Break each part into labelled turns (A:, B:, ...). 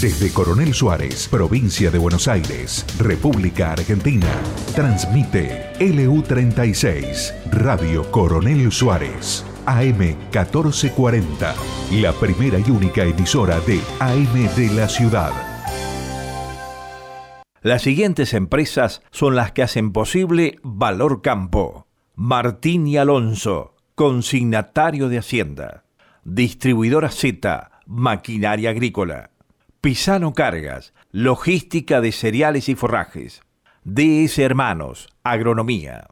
A: Desde Coronel Suárez, provincia de Buenos Aires, República Argentina, transmite LU36, Radio Coronel Suárez, AM 1440, la primera y única emisora de AM de la ciudad.
B: Las siguientes empresas son las que hacen posible Valor Campo. Martín y Alonso, consignatario de Hacienda. Distribuidora Z, maquinaria agrícola. Pisano Cargas, logística de cereales y forrajes. DS Hermanos, agronomía.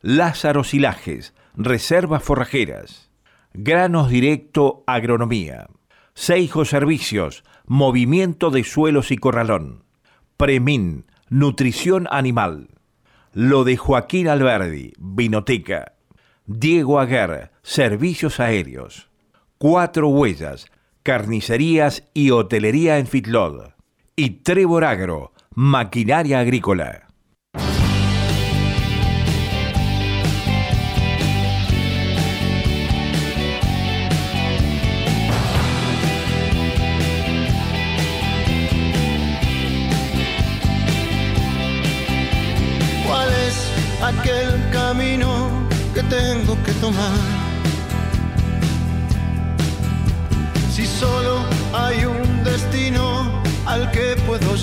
B: Lázaro Silajes, reservas forrajeras. Granos Directo, agronomía. Seijo Servicios, movimiento de suelos y corralón. Premin, nutrición animal. Lo de Joaquín Alberdi, vinoteca. Diego Aguer, servicios aéreos. Cuatro Huellas, carnicerías y hotelería en Fitlod. Y Trevor Agro, maquinaria agrícola.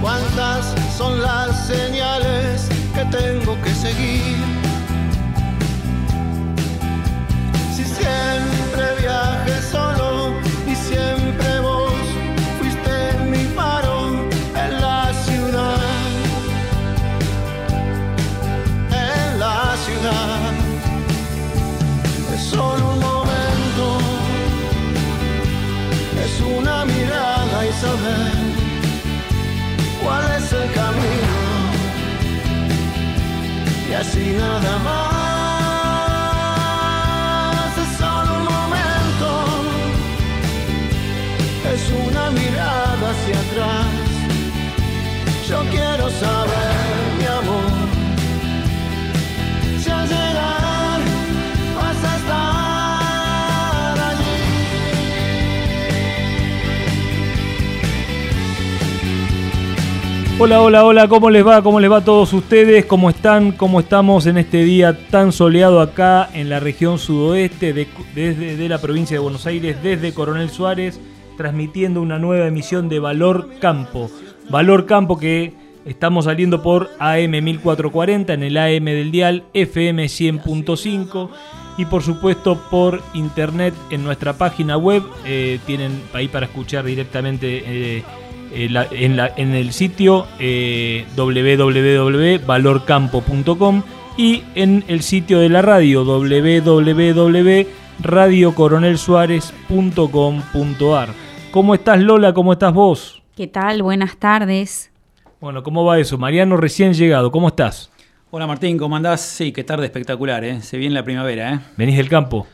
C: ¿Cuántas son las señales que tengo que seguir? Si siempre viaje solo saber cuál es el camino. Y así nada más
D: Hola, hola, hola, ¿cómo les va? ¿Cómo les va a todos ustedes? ¿Cómo están? ¿Cómo estamos en este día tan soleado acá en la región sudoeste, de- desde de la provincia de Buenos Aires, desde Coronel Suárez, transmitiendo una nueva emisión de Valor Campo. Valor Campo que estamos saliendo por AM 1440 en el AM del dial, FM 100.5 y por supuesto por internet en nuestra página web. eh, tienen ahí para escuchar directamente. eh, eh, la- en, la- en el sitio eh, www.valorcampo.com y en el sitio de la radio www.radiocoronelsuárez.com.ar. ¿Cómo estás Lola? ¿Cómo estás vos?
E: ¿Qué tal? Buenas tardes.
D: Bueno, ¿cómo va eso? Mariano recién llegado, ¿cómo estás?
F: Hola Martín, ¿cómo andás? Sí, qué tarde espectacular, ¿eh? Se viene la primavera, ¿eh?
D: ¿Venís del campo?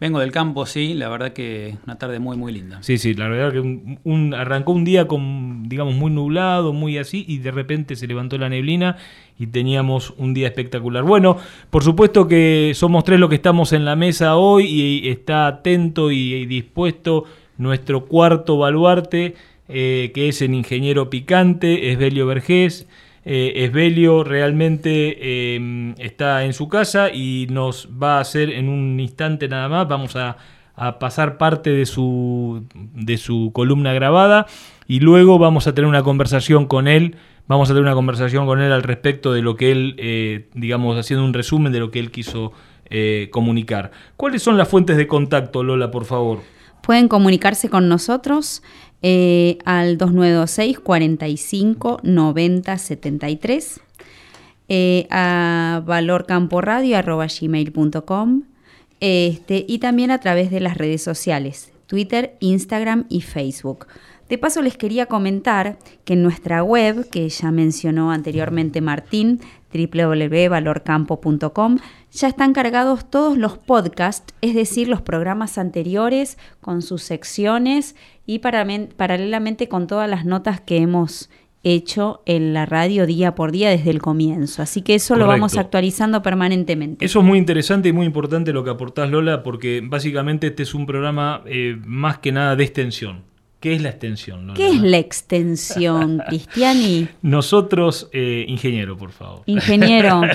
F: Vengo del campo, sí, la verdad que una tarde muy, muy linda.
D: Sí, sí, la verdad que un- un- arrancó un día con, digamos, muy nublado, muy así, y de repente se levantó la neblina y teníamos un día espectacular. Bueno, por supuesto que somos tres los que estamos en la mesa hoy y está atento y, dispuesto nuestro cuarto baluarte, que es el ingeniero picante, Esbelio Vergés. Esbelio realmente em, está en su casa y nos va a hacer en un instante nada más, vamos a, a pasar parte de su, de su columna grabada y luego vamos a tener una conversación con él Vamos a tener una conversación con él al respecto de lo que él, eh, digamos, haciendo un resumen de lo que él quiso eh, comunicar. ¿Cuáles son las fuentes de contacto, Lola, por favor?
E: Pueden comunicarse con nosotros eh, al 2926 45 90 73, a valorcamporadio.gmail.com este, y también a través de las redes sociales, Twitter, Instagram y Facebook. De paso les quería comentar que en nuestra web, que ya mencionó anteriormente Martín, www.valorcampo.com, ya están cargados todos los podcasts, es decir, los programas anteriores con sus secciones y paralelamente con todas las notas que hemos hecho en la radio día por día desde el comienzo. Así que eso lo vamos actualizando permanentemente.
D: Eso es muy interesante y muy importante lo que aportás, Lola, porque básicamente este es un programa eh, más que nada de extensión. ¿Qué es la extensión?
E: ¿Qué es la extensión, Cristiani?
D: Nosotros, eh, ingeniero, por favor.
E: Ingeniero.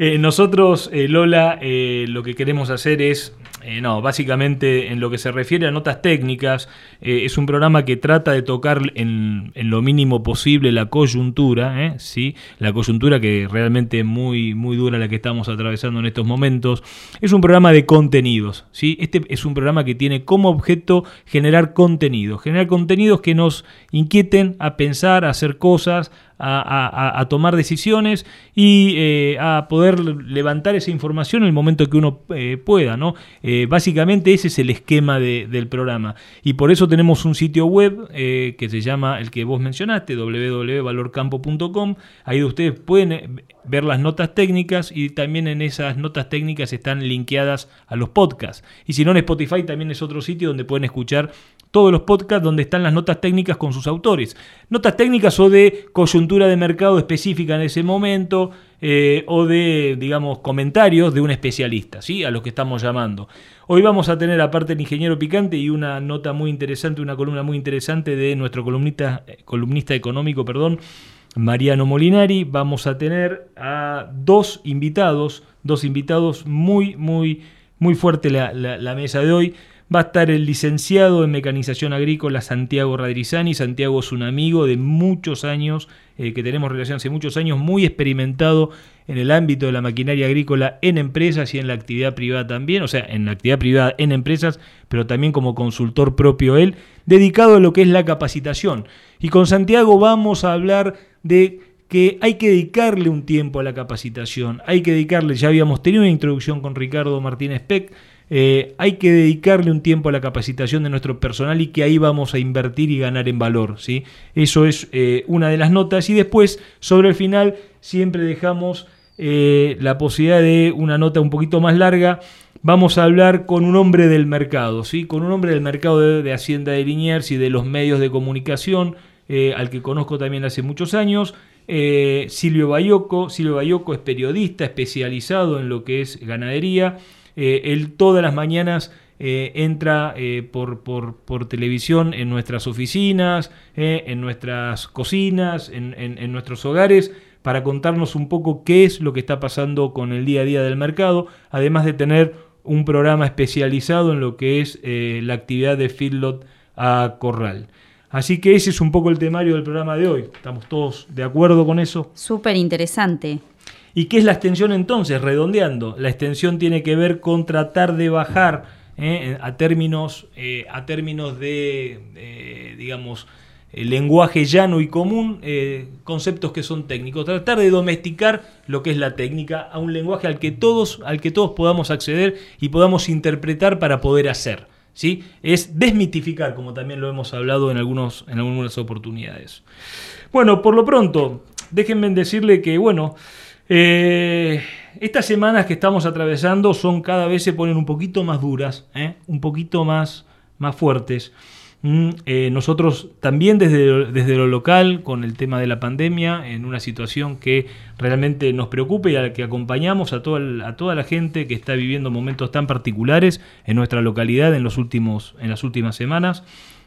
D: Eh, nosotros, eh, Lola, lo que queremos hacer es eh, no, básicamente en lo que se refiere a notas técnicas, eh, es un programa que trata de tocar en, lo mínimo posible la coyuntura, ¿eh? ¿sí? la coyuntura que realmente es muy, muy dura la que estamos atravesando en estos momentos. Es un programa de contenidos. ¿sí? Este es un programa que tiene como objeto generar contenidos, generar contenidos que nos inquieten a pensar, a hacer cosas, a, tomar decisiones y eh, a poder levantar esa información en el momento que uno eh, pueda. ¿no? Eh, básicamente ese es el esquema del programa. Y por eso tenemos un sitio web que se llama el que vos mencionaste, www.valorcampo.com. Ahí ustedes pueden ver las notas técnicas y también en esas notas técnicas están linkeadas a los podcasts. Y si no en Spotify también es otro sitio donde pueden escuchar todos los podcasts donde están las notas técnicas con sus autores. Notas técnicas o de coyuntura de mercado específica en ese momento eh, o de, digamos, comentarios de un especialista, ¿sí? A los que estamos llamando. Hoy vamos a tener aparte el ingeniero picante y una nota muy interesante, una columna muy interesante de nuestro columnista, columnista económico, perdón, Mariano Molinari. Vamos a tener a dos invitados, dos invitados muy, muy, muy fuerte la, la mesa de hoy va a estar el licenciado en mecanización agrícola Santiago Radrizani. Santiago es un amigo de muchos años, eh, que tenemos relación hace muchos años, muy experimentado en el ámbito de la maquinaria agrícola en empresas y en la actividad privada también, o sea, en la actividad privada en empresas, pero también como consultor propio él, dedicado a lo que es la capacitación. Y con Santiago vamos a hablar de que hay que dedicarle un tiempo a la capacitación, hay que dedicarle, ya habíamos tenido una introducción con Ricardo Martínez Peck, eh, hay que dedicarle un tiempo a la capacitación de nuestro personal y que ahí vamos a invertir y ganar en valor. ¿sí? Eso es eh, una de las notas. Y después, sobre el final, siempre dejamos eh, la posibilidad de una nota un poquito más larga. Vamos a hablar con un hombre del mercado, ¿sí? con un hombre del mercado de, Hacienda de Liniers y de los medios de comunicación, al que conozco también hace muchos años. Silvio Bayoco. Silvio Bayoco es periodista especializado en lo que es ganadería. Eh, él todas las mañanas eh, entra eh, por, televisión en nuestras oficinas, en nuestras cocinas, en, nuestros hogares, para contarnos un poco qué es lo que está pasando con el día a día del mercado, además de tener un programa especializado en lo que es la actividad de feedlot a corral. Así que ese es un poco el temario del programa de hoy. ¿Estamos todos de acuerdo con eso?
E: Súper interesante.
D: ¿Y qué es la extensión entonces? Redondeando, la extensión tiene que ver con tratar de bajar eh, a, términos, eh, a términos de, digamos, el lenguaje llano y común, eh, conceptos que son técnicos. Tratar de domesticar lo que es la técnica a un lenguaje al que todos, al que todos podamos acceder y podamos interpretar para poder hacer. ¿sí? Es desmitificar, como también lo hemos hablado en, algunos, en algunas oportunidades. Bueno, por lo pronto, déjenme decirle que, bueno, eh, estas semanas que estamos atravesando son cada vez se ponen un poquito más duras, ¿eh? un poquito más, más fuertes. Mm, eh, nosotros también desde, desde lo local, con el tema de la pandemia, en una situación que realmente nos preocupa y a la que acompañamos a toda, a toda la gente que está viviendo momentos tan particulares en nuestra localidad en, los últimos, en las últimas semanas.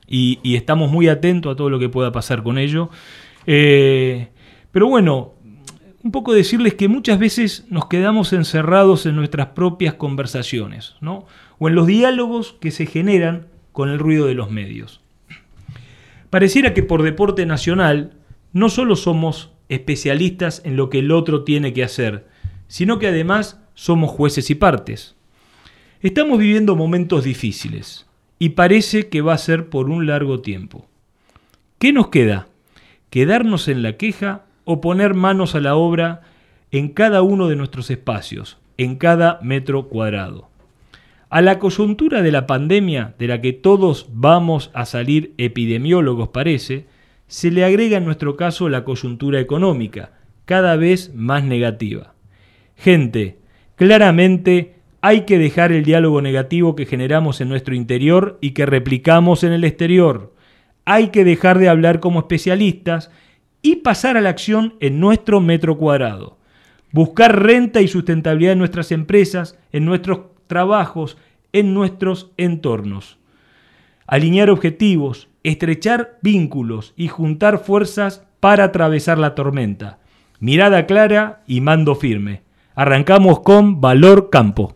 D: y, estamos muy atentos a todo lo que pueda pasar con ello. Pero bueno, un poco decirles que muchas veces nos quedamos encerrados en nuestras propias conversaciones, ¿no? O en los diálogos que se generan con el ruido de los medios. Pareciera que por deporte nacional no solo somos especialistas en lo que el otro tiene que hacer, sino que además somos jueces y partes. Estamos viviendo momentos difíciles y parece que va a ser por un largo tiempo. ¿Qué nos queda? ¿Quedarnos en la queja o poner manos a la obra en cada uno de nuestros espacios, en cada metro cuadrado? A la coyuntura de la pandemia, de la que todos vamos a salir epidemiólogos parece, se le agrega en nuestro caso la coyuntura económica, cada vez más negativa. Gente, claramente hay que dejar el diálogo negativo que generamos en nuestro interior y que replicamos en el exterior. Hay que dejar de hablar como especialistas y pasar a la acción en nuestro metro cuadrado. Buscar renta y sustentabilidad en nuestras empresas, en nuestros trabajos, en nuestros entornos. Alinear objetivos, estrechar vínculos y juntar fuerzas para atravesar la tormenta. Mirada clara y mando firme. Arrancamos con Valor Campo.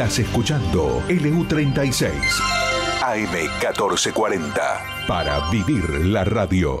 A: Estás escuchando LU36 AM1440 para vivir la radio.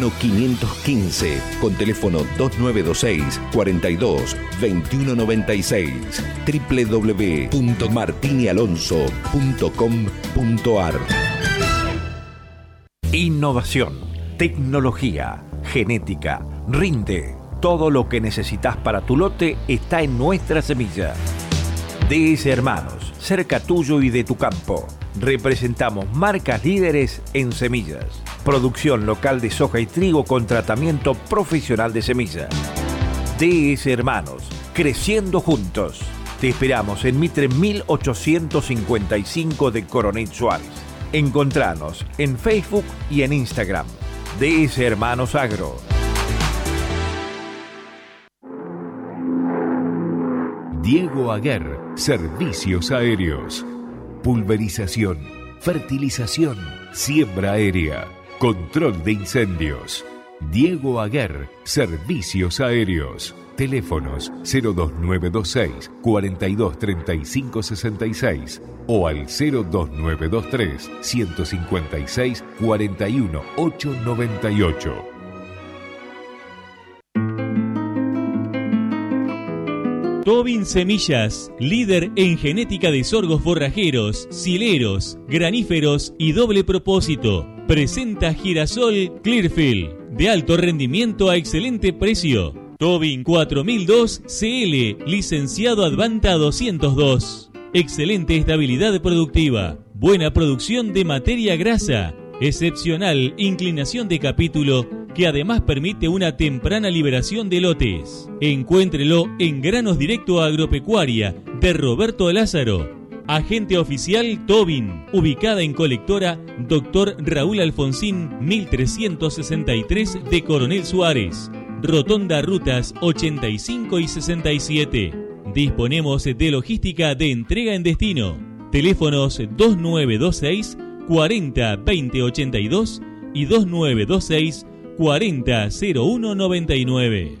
A: 515 con teléfono 2926 42 2196 www.martinialonso.com.ar
B: Innovación, tecnología, genética, rinde. Todo lo que necesitas para tu lote está en nuestra semilla. DS Hermanos, cerca tuyo y de tu campo. Representamos marcas líderes en semillas Producción local de soja y trigo con tratamiento profesional de semilla. DS Hermanos, creciendo juntos. Te esperamos en Mitre 1855 de Coronel Suárez. Encontranos en Facebook y en Instagram. DS Hermanos Agro.
A: Diego Aguer, Servicios Aéreos. Pulverización, fertilización, siembra aérea Control de incendios. Diego Aguer, Servicios Aéreos. Teléfonos 02926 423566 o al 02923 156 41898.
G: Tobin Semillas, líder en genética de sorgos forrajeros, sileros, graníferos y doble propósito presenta Girasol Clearfield, de alto rendimiento a excelente precio. Tobin 4002 CL, licenciado Advanta 202. Excelente estabilidad productiva, buena producción de materia grasa, excepcional inclinación de capítulo que además permite una temprana liberación de lotes. Encuéntrelo en Granos Directo Agropecuaria de Roberto Lázaro. Agente oficial Tobin, ubicada en colectora Dr. Raúl Alfonsín 1363 de Coronel Suárez. Rotonda Rutas 85 y 67. Disponemos de logística de entrega en destino. Teléfonos 2926 40 20 82 y 2926 40 01 99.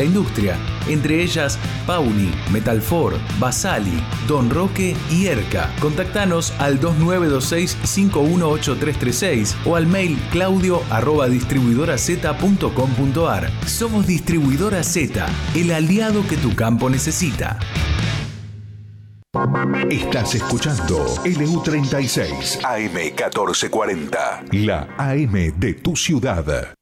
H: la industria, entre ellas Pauni, Metalfor, Basali, Don Roque y Erca. Contactanos al 2926-518336 o al mail claudio arroba distribuidoraz.com.ar. Somos Distribuidora Z, el aliado que tu campo necesita.
A: Estás escuchando LU36 AM1440, la AM de tu ciudad.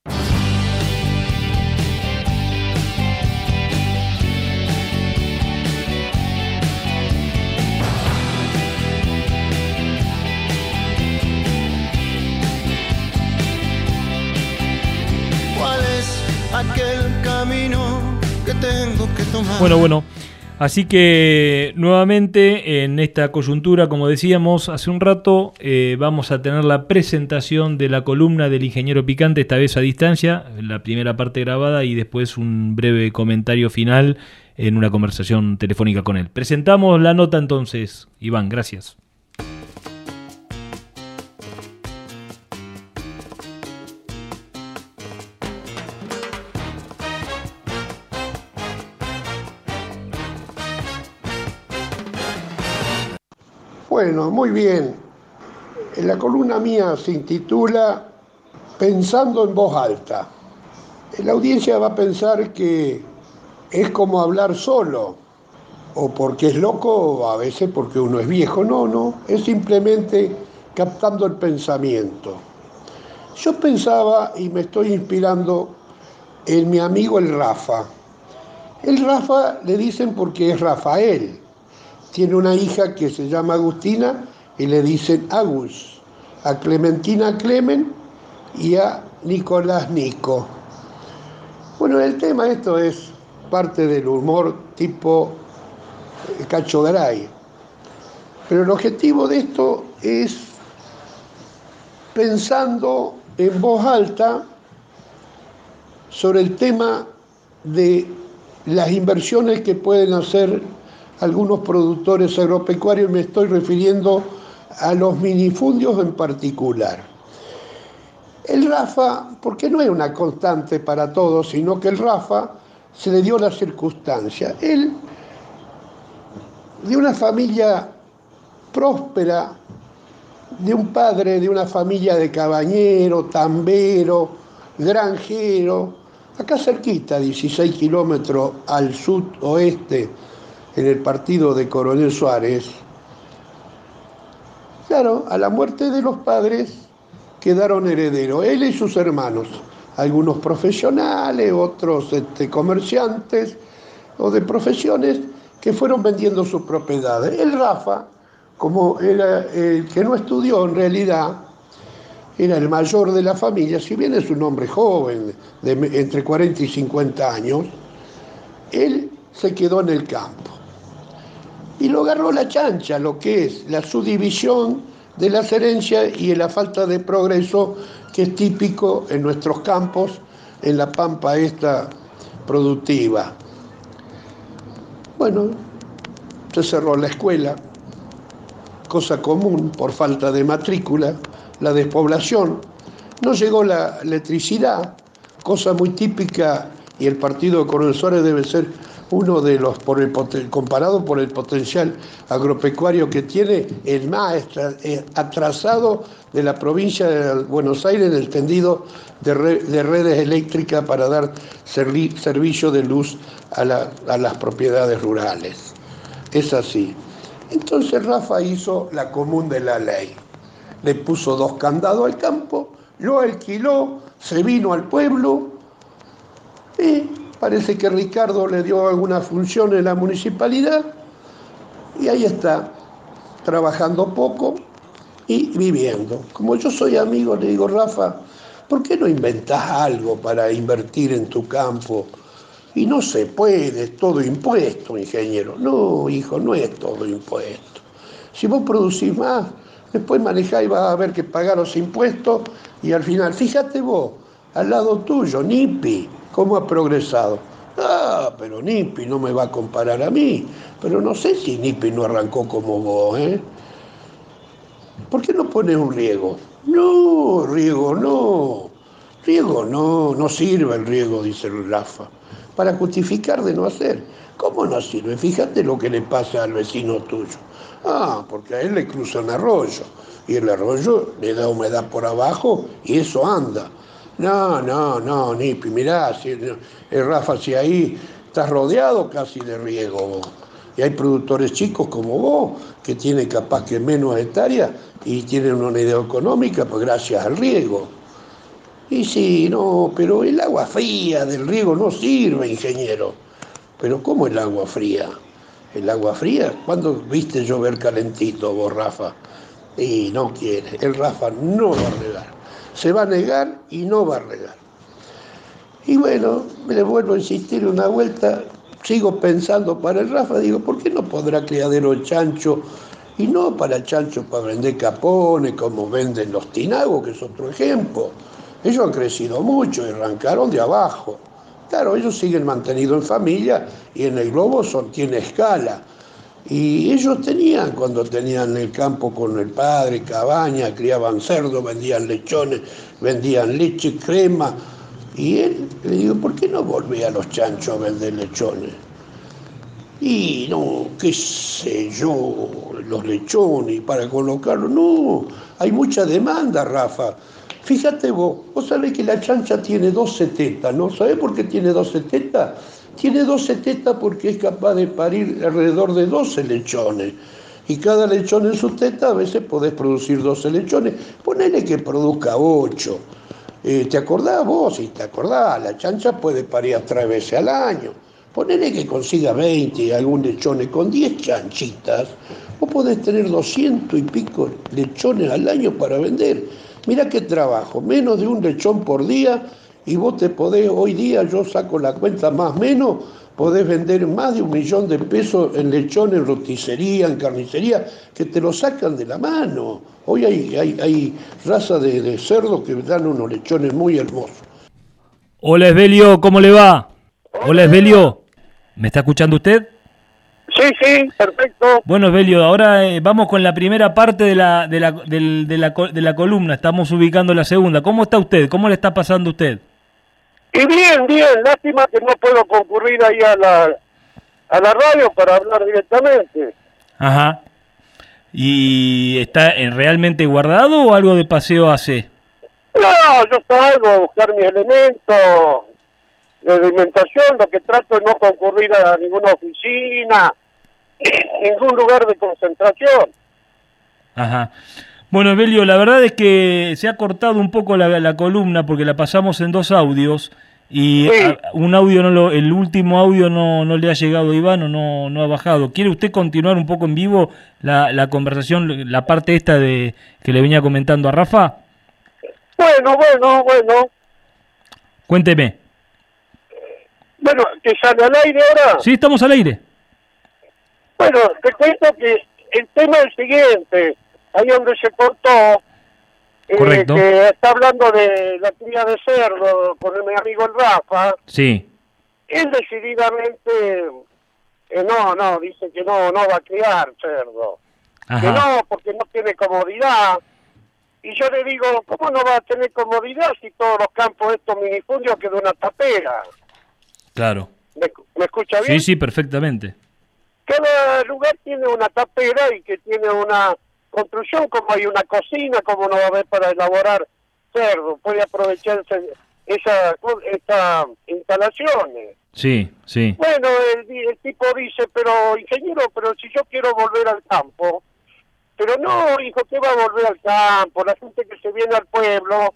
D: Bueno, bueno. Así que nuevamente en esta coyuntura, como decíamos hace un rato, eh, vamos a tener la presentación de la columna del ingeniero Picante, esta vez a distancia, la primera parte grabada y después un breve comentario final en una conversación telefónica con él. Presentamos la nota entonces, Iván, gracias.
I: Bueno, muy bien. La columna mía se intitula Pensando en voz alta. La audiencia va a pensar que es como hablar solo, o porque es loco, o a veces porque uno es viejo. No, no, es simplemente captando el pensamiento. Yo pensaba y me estoy inspirando en mi amigo el Rafa. El Rafa le dicen porque es Rafael. Tiene una hija que se llama Agustina y le dicen Agus. A Clementina Clemen y a Nicolás Nico. Bueno, el tema esto es parte del humor tipo Cacho Garay. Pero el objetivo de esto es pensando en voz alta sobre el tema de las inversiones que pueden hacer algunos productores agropecuarios, me estoy refiriendo a los minifundios en particular. El Rafa, porque no es una constante para todos, sino que el Rafa se le dio la circunstancia. Él, de una familia próspera, de un padre de una familia de cabañero, tambero, granjero, acá cerquita, 16 kilómetros al sudoeste, en el partido de Coronel Suárez. Claro, a la muerte de los padres quedaron herederos, él y sus hermanos, algunos profesionales, otros este, comerciantes o de profesiones que fueron vendiendo sus propiedades. El Rafa, como era el que no estudió en realidad, era el mayor de la familia, si bien es un hombre joven, de entre 40 y 50 años, él se quedó en el campo. Y lo agarró la chancha, lo que es la subdivisión de las herencias y la falta de progreso que es típico en nuestros campos, en la pampa esta productiva. Bueno, se cerró la escuela, cosa común por falta de matrícula, la despoblación, no llegó la electricidad, cosa muy típica, y el partido de Suárez debe ser uno de los, comparado por el potencial agropecuario que tiene, el más eh, atrasado de la provincia de Buenos Aires en el tendido de, redes eléctricas para dar servicio de luz a, a las propiedades rurales. Es así. Entonces Rafa hizo la común de la ley. Le puso dos candados al campo, lo alquiló, se vino al pueblo y Parece que Ricardo le dio alguna función en la municipalidad y ahí está, trabajando poco y viviendo. Como yo soy amigo, le digo, Rafa, ¿por qué no inventas algo para invertir en tu campo? Y no se puede, es todo impuesto, ingeniero. No, hijo, no es todo impuesto. Si vos producís más, después manejás y vas a ver que pagar los impuestos y al final, fíjate vos, al lado tuyo, NIPI, cómo ha progresado. Ah, pero Nipi no me va a comparar a mí. Pero no sé si Nipi no arrancó como vos, ¿eh? ¿Por qué no pones un riego? No, riego no. Riego no, no sirve el riego, dice el Rafa. Para justificar de no hacer. ¿Cómo no sirve? Fíjate lo que le pasa al vecino tuyo. Ah, porque a él le cruza un arroyo. Y el arroyo le da humedad por abajo y eso anda. No, no, no, Nipi, mirá, si, eh, Rafa, si ahí estás rodeado casi de riego Y hay productores chicos como vos, que tienen capaz que menos hectáreas y tienen una idea económica, pues gracias al riego. Y sí, no, pero el agua fría del riego no sirve, ingeniero. Pero ¿cómo el agua fría? El agua fría, ¿cuándo viste llover calentito vos, Rafa? Y no quiere, el Rafa no va a regar se va a negar y no va a regar. Y bueno, le vuelvo a insistir una vuelta, sigo pensando para el Rafa, digo, ¿por qué no podrá criadero chancho? Y no para chancho para vender capones como venden los tinagos, que es otro ejemplo. Ellos han crecido mucho y arrancaron de abajo. Claro, ellos siguen mantenidos en familia y en el globo son, tiene escala. Y ellos tenían, cuando tenían el campo con el padre, cabaña, criaban cerdo, vendían lechones, vendían leche, crema. Y él le digo, ¿por qué no volvé a los chanchos a vender lechones? Y no, qué sé yo, los lechones para colocarlos. No, hay mucha demanda, Rafa. Fíjate vos, vos sabés que la chancha tiene 2,70, ¿no? ¿Sabés por qué tiene 2,70? Tiene 12 tetas porque es capaz de parir alrededor de 12 lechones. Y cada lechón en su teta a veces podés producir 12 lechones. Ponele que produzca 8. Eh, ¿Te acordás vos? Si te acordás, la chancha puede parir tres veces al año. Ponele que consiga 20 y algún lechón con 10 chanchitas. Vos podés tener 200 y pico lechones al año para vender. Mira qué trabajo, menos de un lechón por día y vos te podés, hoy día yo saco la cuenta más o menos, podés vender más de un millón de pesos en lechón, en roticería, en carnicería, que te lo sacan de la mano. Hoy hay, hay, hay raza de, de cerdos que dan unos lechones muy hermosos.
D: Hola Esbelio, ¿cómo le va? Hola Esbelio, ¿me está escuchando usted?
J: Sí, sí, perfecto.
D: Bueno, Esbelio, ahora eh, vamos con la primera parte de la, de, la, de, la, de la columna, estamos ubicando la segunda. ¿Cómo está usted? ¿Cómo le está pasando a usted?
J: Y bien, bien, lástima que no puedo concurrir ahí a la, a la radio para hablar directamente.
D: Ajá. ¿Y está realmente guardado o algo de paseo hace?
J: No, yo salgo a buscar mis elementos de alimentación, lo que trato es no concurrir a ninguna oficina, ningún lugar de concentración.
D: Ajá. Bueno, Belio, la verdad es que se ha cortado un poco la, la columna porque la pasamos en dos audios y un audio no lo, el último audio no, no le ha llegado a Iván o no, no ha bajado. ¿Quiere usted continuar un poco en vivo la, la conversación, la parte esta de que le venía comentando a Rafa?
J: Bueno, bueno, bueno.
D: Cuénteme.
J: Bueno, ¿te sale al aire ahora?
D: Sí, estamos al aire.
J: Bueno, te cuento que el tema es el siguiente ahí donde se cortó, eh, que está hablando de la cría de cerdo con mi amigo el Rafa.
D: Sí.
J: Él decididamente, eh, no, no, dice que no, no va a criar cerdo. Que no, porque no tiene comodidad. Y yo le digo, ¿cómo no va a tener comodidad si todos los campos de estos minifundios quedan una tapera?
D: Claro.
J: ¿Me, escucha bien?
D: Sí, sí, perfectamente.
J: Cada lugar tiene una tapera y que tiene una construcción, como hay una cocina, como no va a haber para elaborar cerdo, puede aprovecharse esa, estas instalaciones.
D: Sí, sí.
J: Bueno, el, el, tipo dice, pero ingeniero, pero si yo quiero volver al campo, pero no, hijo, ¿qué va a volver al campo? La gente que se viene al pueblo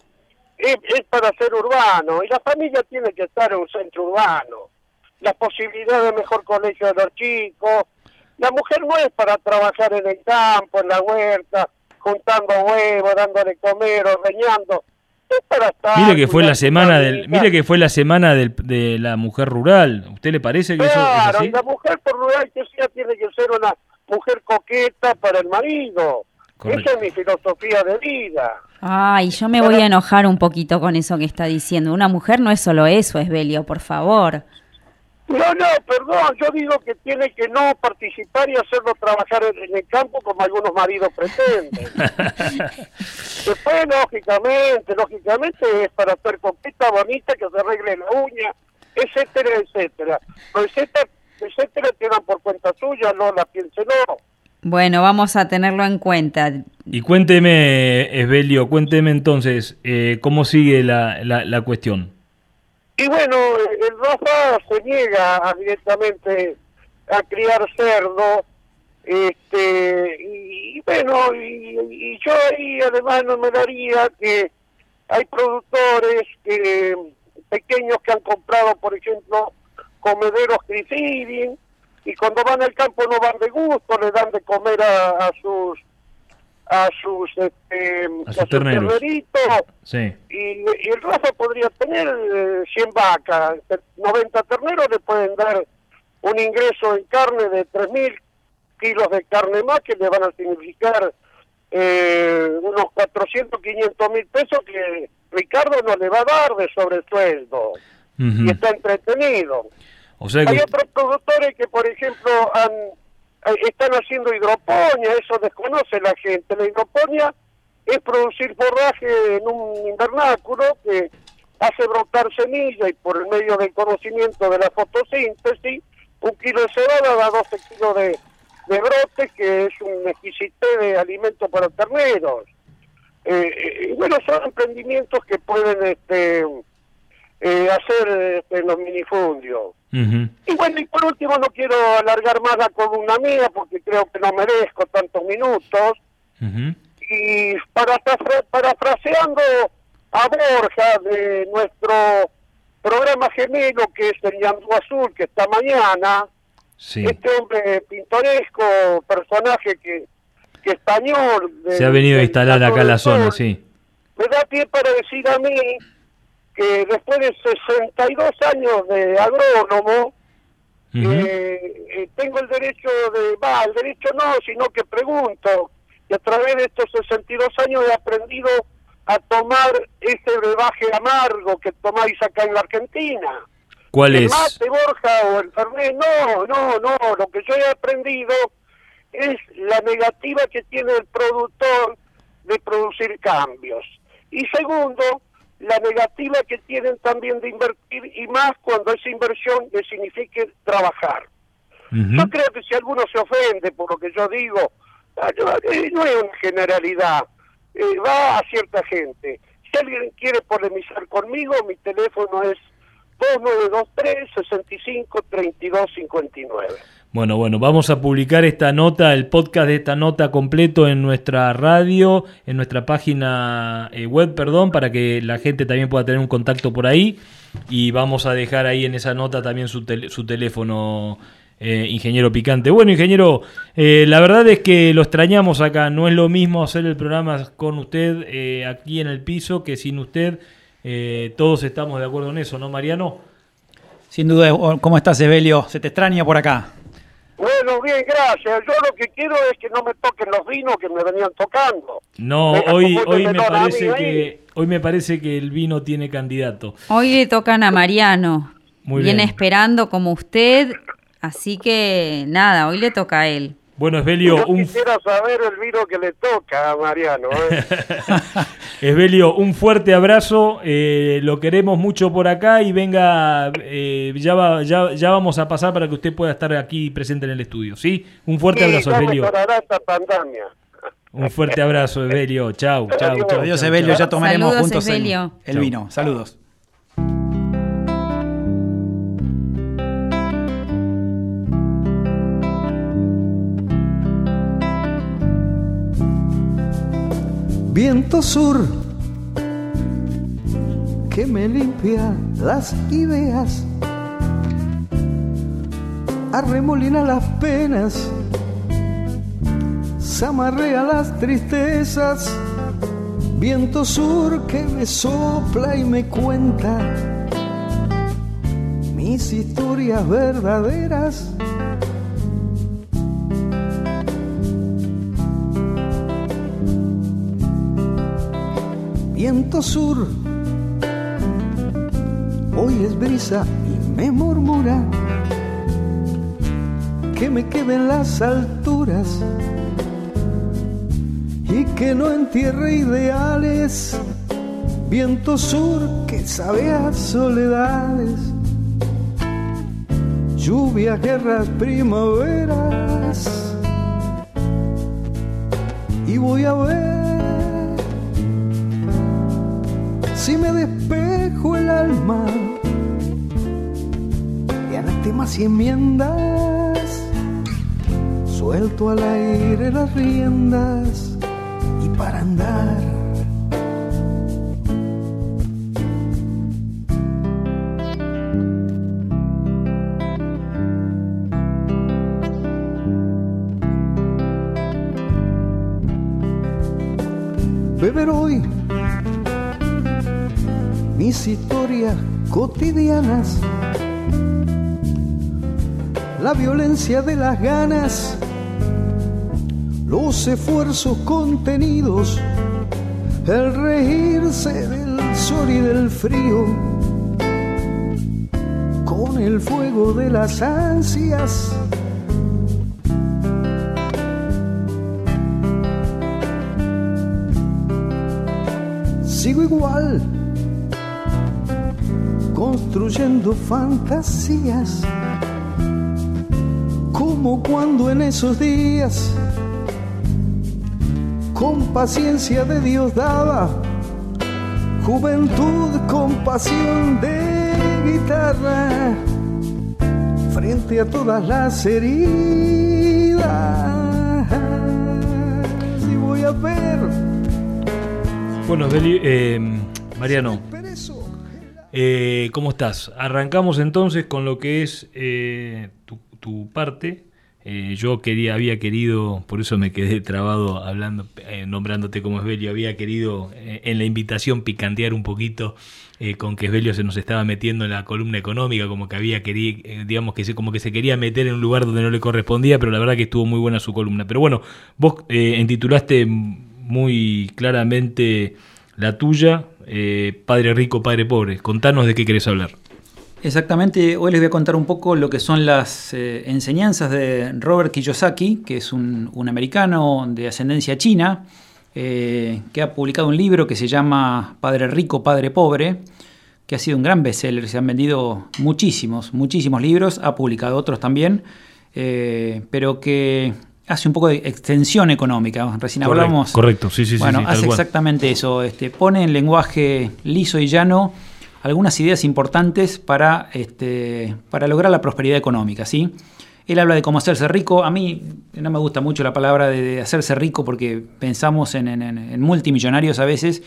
J: es, para ser urbano y la familia tiene que estar en un centro urbano. La posibilidad de mejor colegio de los chicos. La mujer no es para trabajar en el campo, en la huerta, juntando huevos, dándole comer, ordeñando
D: mire que fue la semana del, mire que fue la semana del, de la mujer rural. ¿Usted le parece que eso es así?
J: la mujer por rural que sea tiene que ser una mujer coqueta para el marido. Esa es mi filosofía de vida.
E: Ay, yo me voy a enojar un poquito con eso que está diciendo. Una mujer no es solo eso, es Belio, por favor.
J: No, no, perdón, yo digo que tiene que no participar y hacerlo trabajar en, el campo como algunos maridos pretenden. Después, lógicamente, lógicamente es para hacer compita bonita, que se arregle la uña, etcétera, etcétera. Pero etcétera, etcétera quedan por cuenta suya, no la piense no.
E: Bueno, vamos a tenerlo en cuenta.
D: Y cuénteme, Esbelio, cuénteme entonces, eh, ¿cómo sigue la, la, la cuestión?
J: Y bueno, el Rafa se niega directamente a criar cerdo, este, y, bueno, y, yo ahí además no me daría que hay productores que, pequeños que han comprado, por ejemplo, comederos feeding y cuando van al campo no van de gusto, le dan de comer a sus a sus, este,
D: a terneritos.
J: Y, el Rafa podría tener 100 eh, vacas, 90 terneros le pueden dar un ingreso en carne de 3.000 kilos de carne más que le van a significar eh, unos 400, 500 mil pesos que Ricardo no le va a dar de sobresueldo. Y está entretenido. Hay otros productores que, por ejemplo, han están haciendo hidroponía, eso desconoce la gente. La hidroponía es producir forraje en un invernáculo que hace brotar semilla y por el medio del conocimiento de la fotosíntesis, un kilo de cebada da 12 kilos de, de brote, que es un exquisite de alimento para terneros. Eh, eh, y bueno, son emprendimientos que pueden este, hacer este, en los minifundios. Y bueno, y por último no quiero alargar más la columna mía porque creo que no merezco tantos minutos. Y para, parafraseando a Borja de nuestro programa gemelo que es el Yandú Azul, que está mañana, este hombre pintoresco, personaje que, que español...
D: Se ha venido a instalar acá en la zona, sí.
J: Me da pie para decir a mí que después de 62 años de agrónomo, eh, eh, tengo el derecho de, va, el derecho no, sino que pregunto, y a través de estos 62 años he aprendido a tomar ese brebaje amargo que tomáis acá en la Argentina.
D: ¿Cuál
J: el
D: es?
J: mate, Borja o el Fernet, no, no, no, lo que yo he aprendido es la negativa que tiene el productor de producir cambios. Y segundo, la negativa que tienen también de invertir y más cuando esa inversión le signifique trabajar. Yo creo que si alguno se ofende por lo que yo digo, ah, eh, no es una generalidad, eh, va a cierta gente. Si alguien quiere polemizar conmigo, mi teléfono es 2923 65 32 59.
D: Bueno, bueno, vamos a publicar esta nota, el podcast de esta nota completo en nuestra radio, en nuestra página eh, web, perdón, para que la gente también pueda tener un contacto por ahí. Y vamos a dejar ahí en esa nota también su, su teléfono, eh, ingeniero Picante. Bueno, ingeniero, eh, la verdad es que lo extrañamos acá. No es lo mismo hacer el programa con usted aquí en el piso que sin usted. todos estamos de acuerdo en eso, ¿no, Mariano?
F: Sin duda, ¿cómo estás, Evelio? Se te extraña por acá.
J: Bueno, bien, gracias. Yo lo que quiero es que no me toquen los vinos que me venían tocando.
D: No, hoy, hoy me parece que hoy me parece que el vino tiene candidato.
E: Hoy le tocan a Mariano. Muy Viene esperando como usted, así que nada, hoy le toca a él.
D: Bueno, Esbelio,
J: Yo
D: un,
J: quisiera saber el vino que le toca a Mariano. ¿eh?
D: Esbelio, un fuerte abrazo. eh, lo queremos mucho por acá y venga, eh, ya, va- ya, ya vamos a pasar para que usted pueda estar aquí presente en el estudio. ¿Sí? Un fuerte
J: Sí,
D: abrazo, Esbelio.
J: mejorará esta pandemia.
D: Un fuerte abrazo, Esbelio. Chau, chau, chau.
F: Adiós,
D: chau.
F: Ya tomaremos
E: Saludos,
F: juntos el,
E: Evelio.
F: el
D: Chau.
F: vino. Saludos.
K: Viento sur que me limpia las ideas, arremolina las penas, zamarrea las tristezas. Viento sur que me sopla y me cuenta mis historias verdaderas. Viento sur, hoy es brisa y me murmura que me quede en las alturas y que no entierre ideales. Viento sur que sabe a soledades, lluvias, guerras, primaveras. Y voy a ver si me despejo el alma de anatemas y enmiendas, suelto al aire las riendas y para andar. Cotidianas, la violencia de las ganas, los esfuerzos contenidos, el reírse del sol y del frío, con el fuego de las ansias. Sigo igual construyendo fantasías, como cuando en esos días, con paciencia de Dios daba, juventud con pasión de guitarra, frente a todas las heridas, y voy a ver.
D: Bueno, Esbelio, eh, Mariano, eh, ¿cómo estás? Arrancamos entonces con lo que es eh, tu, parte. Eh, yo quería, había querido, por eso me quedé trabado hablando, eh, nombrándote como Esbelio, había querido eh, en la invitación picantear un poquito con que Esbelio se nos estaba metiendo en la columna económica, como que había querido, digamos que se, como que se quería meter en un lugar donde no le correspondía, pero la verdad que estuvo muy buena su columna. Pero bueno, vos intitulaste muy claramente la tuya, eh, Padre Rico, Padre Pobre. Contanos de qué querés hablar.
F: Exactamente, hoy les voy a contar un poco lo que son las eh, enseñanzas de Robert Kiyosaki, que es un, americano de ascendencia china, eh, que ha publicado un libro que se llama Padre Rico, Padre Pobre, que ha sido un gran bestseller, se han vendido muchísimos, muchísimos libros, ha publicado otros también, pero que hace un poco de extensión económica. Recién
D: Correcto,
F: hablamos.
D: correcto, sí, sí, sí,
F: Bueno,
D: sí, tal
F: hace exactamente eso. Este, pone en lenguaje liso y llano algunas ideas importantes para, este, para lograr la prosperidad económica. ¿sí? Él habla de cómo hacerse rico. A mí no me gusta mucho la palabra de, de hacerse rico porque pensamos en, en- en multimillonarios a veces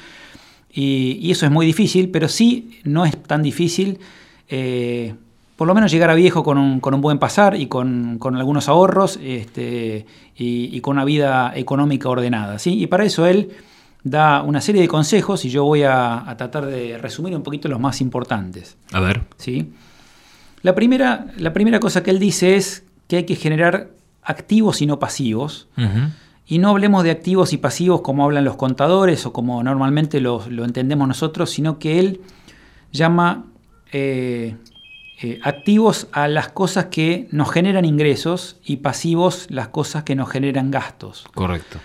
F: y, y eso es muy difícil, pero sí no es tan difícil. eh, por lo menos llegar a viejo con un, con un buen pasar y con, con algunos ahorros este, y, y con una vida económica ordenada. ¿sí? Y para eso él da una serie de consejos y yo voy a, a tratar de resumir un poquito los más importantes.
D: A ver.
F: ¿sí? La, primera, la primera cosa que él dice es que hay que generar activos y no pasivos. Y no hablemos de activos y pasivos como hablan los contadores o como normalmente lo, lo entendemos nosotros, sino que él llama eh, eh, activos a las cosas que nos generan ingresos y pasivos las cosas que nos generan gastos.
D: Correcto.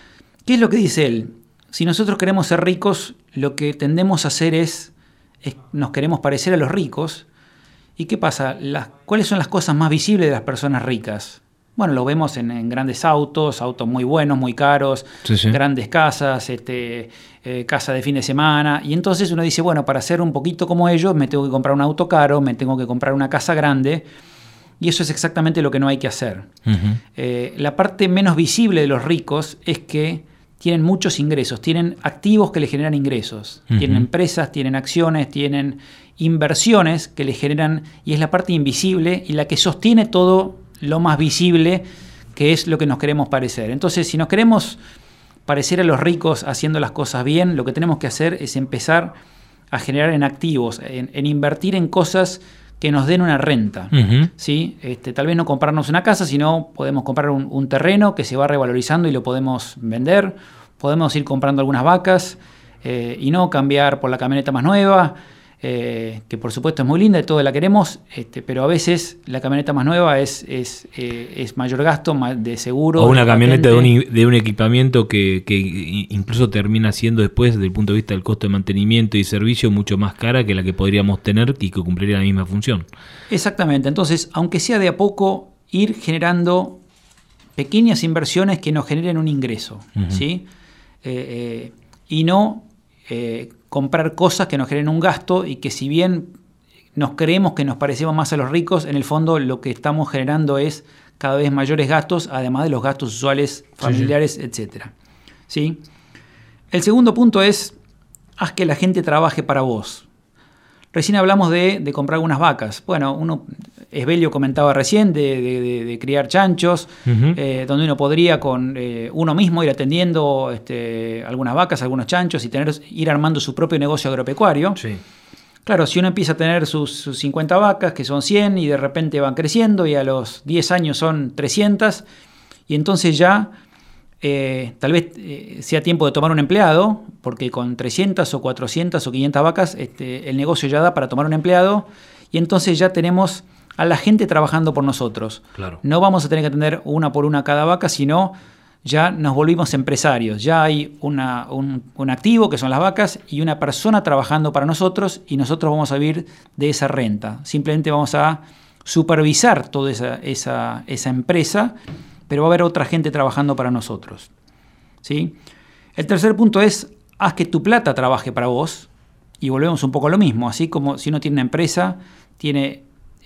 F: ¿Qué es lo que dice él? Si nosotros queremos ser ricos, lo que tendemos a hacer es, nos queremos parecer a los ricos. ¿Y qué pasa? Las, ¿Cuáles son las cosas más visibles de las personas ricas? Bueno, lo vemos en, grandes autos, autos muy buenos, muy caros, grandes casas, este, eh, casa de fin de semana. Y entonces uno dice, bueno, para ser un poquito como ellos, me tengo que comprar un auto caro, me tengo que comprar una casa grande. Y eso es exactamente lo que no hay que hacer. Eh, la parte menos visible de los ricos es que tienen muchos ingresos, tienen activos que les generan ingresos, tienen empresas, tienen acciones, tienen inversiones que les generan, y es la parte invisible y la que sostiene todo lo más visible, que es lo que nos queremos parecer. Entonces, si nos queremos parecer a los ricos haciendo las cosas bien, lo que tenemos que hacer es empezar a generar en activos, en, invertir en cosas que nos den una renta. ¿sí? Este, tal vez no comprarnos una casa, sino podemos comprar un, terreno que se va revalorizando y lo podemos vender. Podemos ir comprando algunas vacas eh, y no cambiar por la camioneta más nueva. Eh, que por supuesto es muy linda y todos la queremos, este, pero a veces la camioneta más nueva es, es, eh, mayor gasto de seguro.
D: O una camioneta de un, equipamiento que, incluso termina siendo después, desde el punto de vista del costo de mantenimiento y servicio, mucho más cara que la que podríamos tener y que cumpliría la misma función.
F: Exactamente, entonces, aunque sea de a poco, ir generando pequeñas inversiones que nos generen un ingreso, ¿sí? Eh, y no comprar cosas que nos generen un gasto y que si bien nos creemos que nos parecemos más a los ricos, en el fondo lo que estamos generando es cada vez mayores gastos, además de los gastos usuales, familiares, etc. ¿Sí? El segundo punto es, haz que la gente trabaje para vos. Recién hablamos de, comprar algunas vacas. Bueno, uno, Esbelio comentaba recién de, criar chanchos, eh, donde uno podría con eh, uno mismo ir atendiendo este, algunas vacas, algunos chanchos y tener, ir armando su propio negocio agropecuario. Claro, si uno empieza a tener sus, sus, 50 vacas, que son 100, y de repente van creciendo, y a los 10 años son 300, y entonces ya eh, tal vez eh, sea tiempo de tomar un empleado, porque con 300 o 400 o 500 vacas este, el negocio ya da para tomar un empleado y entonces ya tenemos a la gente trabajando por nosotros. No vamos a tener que atender una por una cada vaca, sino ya nos volvimos empresarios. Ya hay un, activo, que son las vacas, y una persona trabajando para nosotros y nosotros vamos a vivir de esa renta. Simplemente vamos a supervisar toda esa, esa, esa empresa pero va a haber otra gente trabajando para nosotros. ¿sí? El tercer punto es, haz que tu plata trabaje para vos, y volvemos un poco a lo mismo, así como si uno tiene una empresa, tiene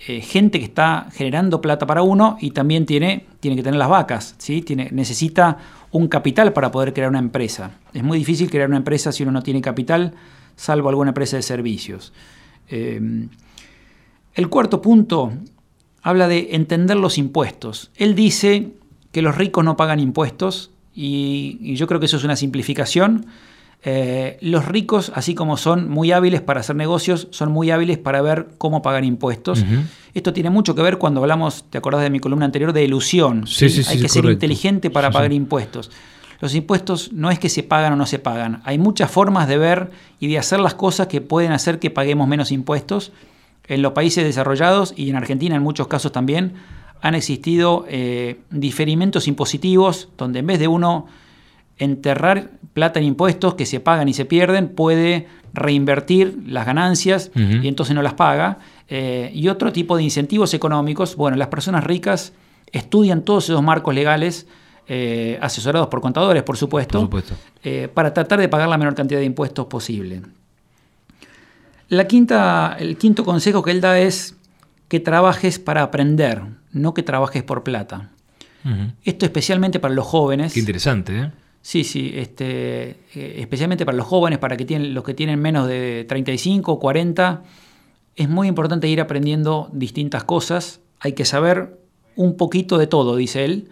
F: eh, gente que está generando plata para uno y también tiene, tiene que tener las vacas, ¿sí? tiene, necesita un capital para poder crear una empresa. Es muy difícil crear una empresa si uno no tiene capital, salvo alguna empresa de servicios. Eh, el cuarto punto habla de entender los impuestos. Él dice que los ricos no pagan impuestos y, yo creo que eso es una simplificación. Eh, los ricos, así como son muy hábiles para hacer negocios, son muy hábiles para ver cómo pagar impuestos. Esto tiene mucho que ver cuando hablamos, te acordás de mi columna anterior, de ilusión.
D: Sí, sí,
F: Hay que ser inteligente para pagar impuestos. Los impuestos no es que se pagan o no se pagan. Hay muchas formas de ver y de hacer las cosas que pueden hacer que paguemos menos impuestos. En los países desarrollados y en Argentina en muchos casos también han existido eh, diferimentos impositivos donde en vez de uno enterrar plata en impuestos que se pagan y se pierden, puede reinvertir las ganancias y entonces no las paga. Eh, y otro tipo de incentivos económicos, bueno, las personas ricas estudian todos esos marcos legales, eh, asesorados por contadores, por supuesto, para tratar de pagar la menor cantidad de impuestos posible. La quinta, el quinto consejo que él da es que trabajes para aprender, no que trabajes por plata. Esto especialmente para los jóvenes.
D: Qué interesante, ¿eh?
F: Sí, sí, este, eh, especialmente para los jóvenes, para que tienen, los que tienen menos de 35 o 40, es muy importante ir aprendiendo distintas cosas. Hay que saber un poquito de todo, dice él.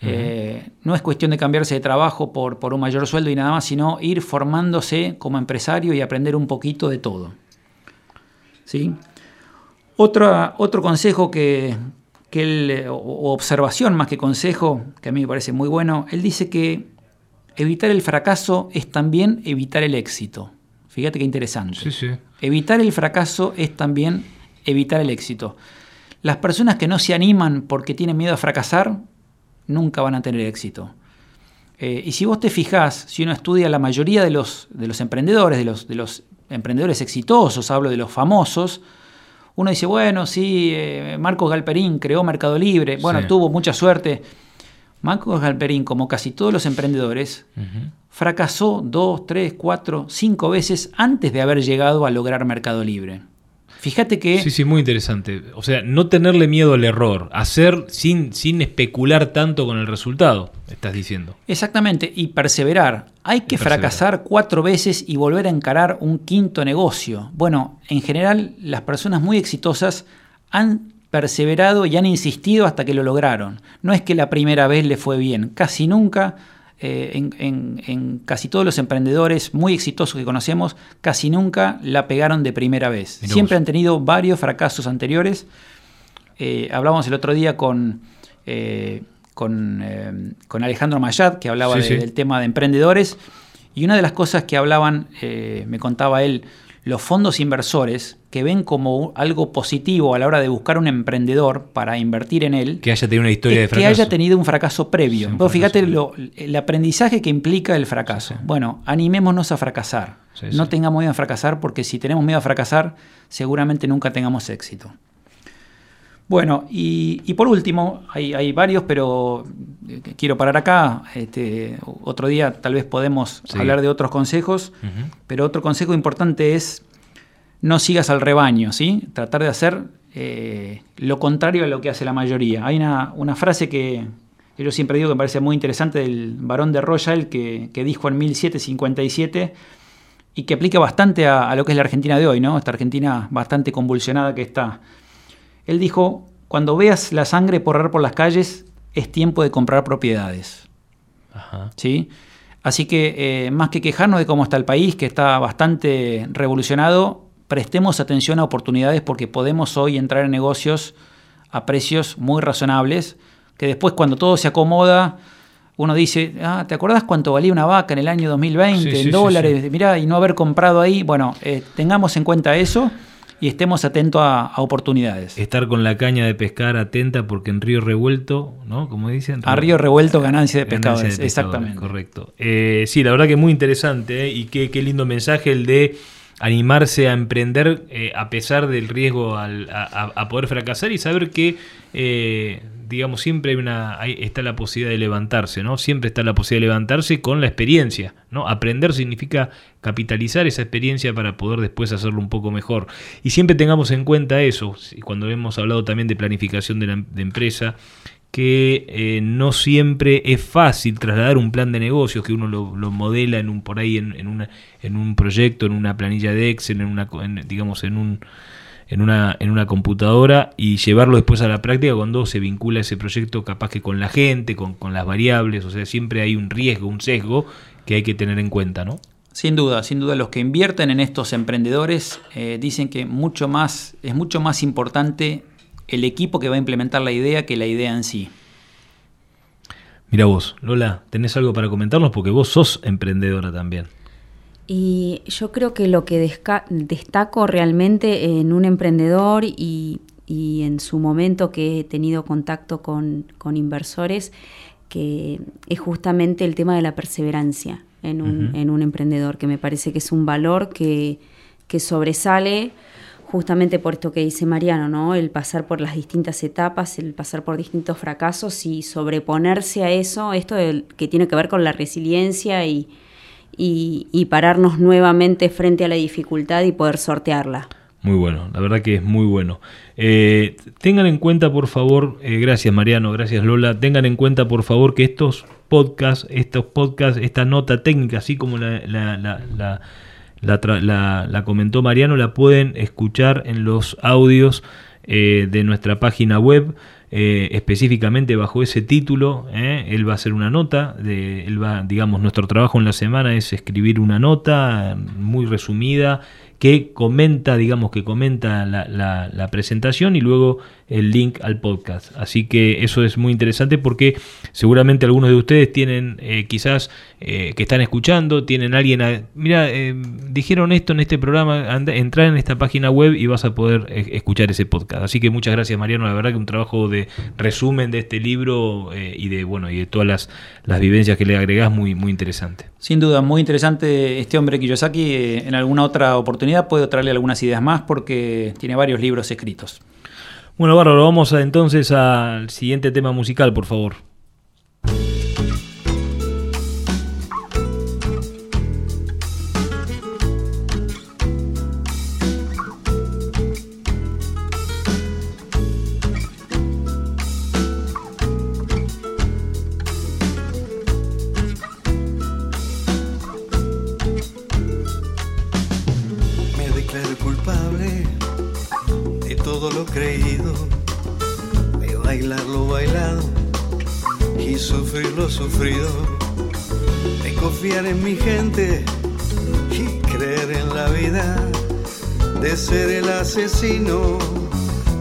F: Eh, no es cuestión de cambiarse de trabajo por, por un mayor sueldo y nada más, sino ir formándose como empresario y aprender un poquito de todo. ¿Sí? otro consejo que, él, o observación más que consejo, que a mí me parece muy bueno, él dice que evitar el fracaso es también evitar el éxito. Fíjate qué interesante. Evitar el fracaso es también evitar el éxito. Las personas que no se animan porque tienen miedo a fracasar, nunca van a tener éxito. Eh, y si vos te fijás, si uno estudia la mayoría de los, de los emprendedores, de los, de los emprendedores exitosos, hablo de los famosos, uno dice, bueno, sí, eh, Marcos Galperín creó Mercado Libre, bueno, tuvo mucha suerte. Marcos Galperín, como casi todos los emprendedores, fracasó dos, tres, cuatro, cinco veces antes de haber llegado a lograr Mercado Libre. Fíjate que...
D: Sí, sí, muy interesante. O sea, no tenerle miedo al error, hacer sin, sin especular tanto con el resultado, estás diciendo.
F: Exactamente, y perseverar. Hay que fracasar cuatro veces y volver a encarar un quinto negocio. Bueno, en general las personas muy exitosas han perseverado y han insistido hasta que lo lograron. No es que la primera vez le fue bien, casi nunca eh, en, casi todos los emprendedores muy exitosos que conocemos, casi nunca la pegaron de primera vez. Siempre han tenido varios fracasos anteriores. Eh, hablábamos el otro día con, eh, con, Alejandro Mayad, que hablaba del tema de emprendedores, y una de las cosas que hablaban, me contaba él, los fondos inversores que ven como algo positivo a la hora de buscar un emprendedor para invertir en él.
D: Que haya tenido una historia de fracaso.
F: Que haya tenido un fracaso previo. fíjate el aprendizaje que implica el fracaso. Bueno, animémonos a fracasar. no tengamos miedo a fracasar porque si tenemos miedo a fracasar, seguramente nunca tengamos éxito. Bueno, y, por último, hay, varios, pero eh, quiero parar acá. Este, otro día tal vez podemos hablar de otros consejos, pero otro consejo importante es no sigas al rebaño, ¿sí? Tratar de hacer eh, lo contrario a lo que hace la mayoría. Hay una, frase que, yo siempre digo que me parece muy interesante del varón de Royal que, que dijo en 1757 y que aplica bastante a, a, lo que es la Argentina de hoy, ¿no? Esta Argentina bastante convulsionada que está. Él dijo, cuando veas la sangre porrar por las calles, es tiempo de comprar propiedades. ¿Sí? Así que eh, más que quejarnos de cómo está el país, que está bastante revolucionado, prestemos atención a oportunidades porque podemos hoy entrar en negocios a precios muy razonables, que después cuando todo se acomoda, uno dice, ah, ¿te acordás cuánto valía una vaca en el año 2020 en dólares? Mirá, y no haber comprado ahí. Bueno, eh, tengamos en cuenta eso y estemos atentos a, oportunidades.
D: Estar con la caña de pescar atenta porque en río revuelto, ¿no? Como dicen.
F: A río revuelto ganancia de pescadores, exactamente.
D: Correcto. Eh, sí, la verdad que muy interesante ¿eh? y qué, qué lindo mensaje el de animarse a emprender eh, a pesar del riesgo a, poder fracasar y saber que digamos, siempre hay una, está la posibilidad de levantarse, ¿no? Siempre está la posibilidad de levantarse con la experiencia, ¿no? Aprender significa capitalizar esa experiencia para poder después hacerlo un poco mejor. Y siempre tengamos en cuenta eso, cuando hemos hablado también de planificación de, la, empresa, que eh, no siempre es fácil trasladar un plan de negocios que uno lo, modela en un por ahí en, una, en un proyecto, en una planilla de Excel, en una digamos en un en una, en una computadora y llevarlo después a la práctica cuando se vincula ese proyecto capaz que con la gente, con, las variables, o sea, siempre hay un riesgo, un sesgo que hay que tener en cuenta, ¿no?
F: Sin duda, sin duda, los que invierten en estos emprendedores eh, dicen que mucho más, es mucho más importante el equipo que va a implementar la idea que la idea en sí.
D: Mira vos, Lola, ¿tenés algo para comentarnos? Porque vos sos emprendedora también.
E: Y yo creo que lo que destaco realmente en un emprendedor y, en su momento que he tenido contacto con, inversores, que es justamente el tema de la perseverancia en un, emprendedor, que me parece que es un valor que, sobresale justamente por esto que dice Mariano, ¿no? El pasar por las distintas etapas, el pasar por distintos fracasos y sobreponerse a eso, esto que tiene que ver con la resiliencia y, y, pararnos nuevamente frente a la dificultad y poder sortearla.
D: Muy bueno, la verdad que es muy bueno. Eh, tengan en cuenta, por favor, eh, gracias Mariano, gracias Lola, tengan en cuenta, por favor, que estos podcasts, estos podcasts, esta nota técnica, así como la, la, la, comentó Mariano, la pueden escuchar en los audios eh, de nuestra página web eh, específicamente bajo ese título. ¿eh? Él va a hacer una nota, de, él va, digamos, nuestro trabajo en la semana es escribir una nota muy resumida que comenta, digamos, que comenta la, presentación y luego el link al podcast. Así que eso es muy interesante porque seguramente algunos de ustedes tienen eh, quizás eh, que están escuchando, tienen alguien, a, mira, eh, dijeron esto en este programa, anda, entrar en esta página web y vas a poder escuchar ese podcast. Así que muchas gracias Mariano, la verdad que un trabajo de resumen de este libro y de bueno y de todas las, las vivencias que le agregás muy, muy interesante.
F: Sin duda, muy interesante este hombre Kiyosaki. En alguna otra oportunidad puedo traerle algunas ideas más porque tiene varios libros escritos.
D: Bueno, bárbaro, vamos entonces al siguiente tema musical, por favor.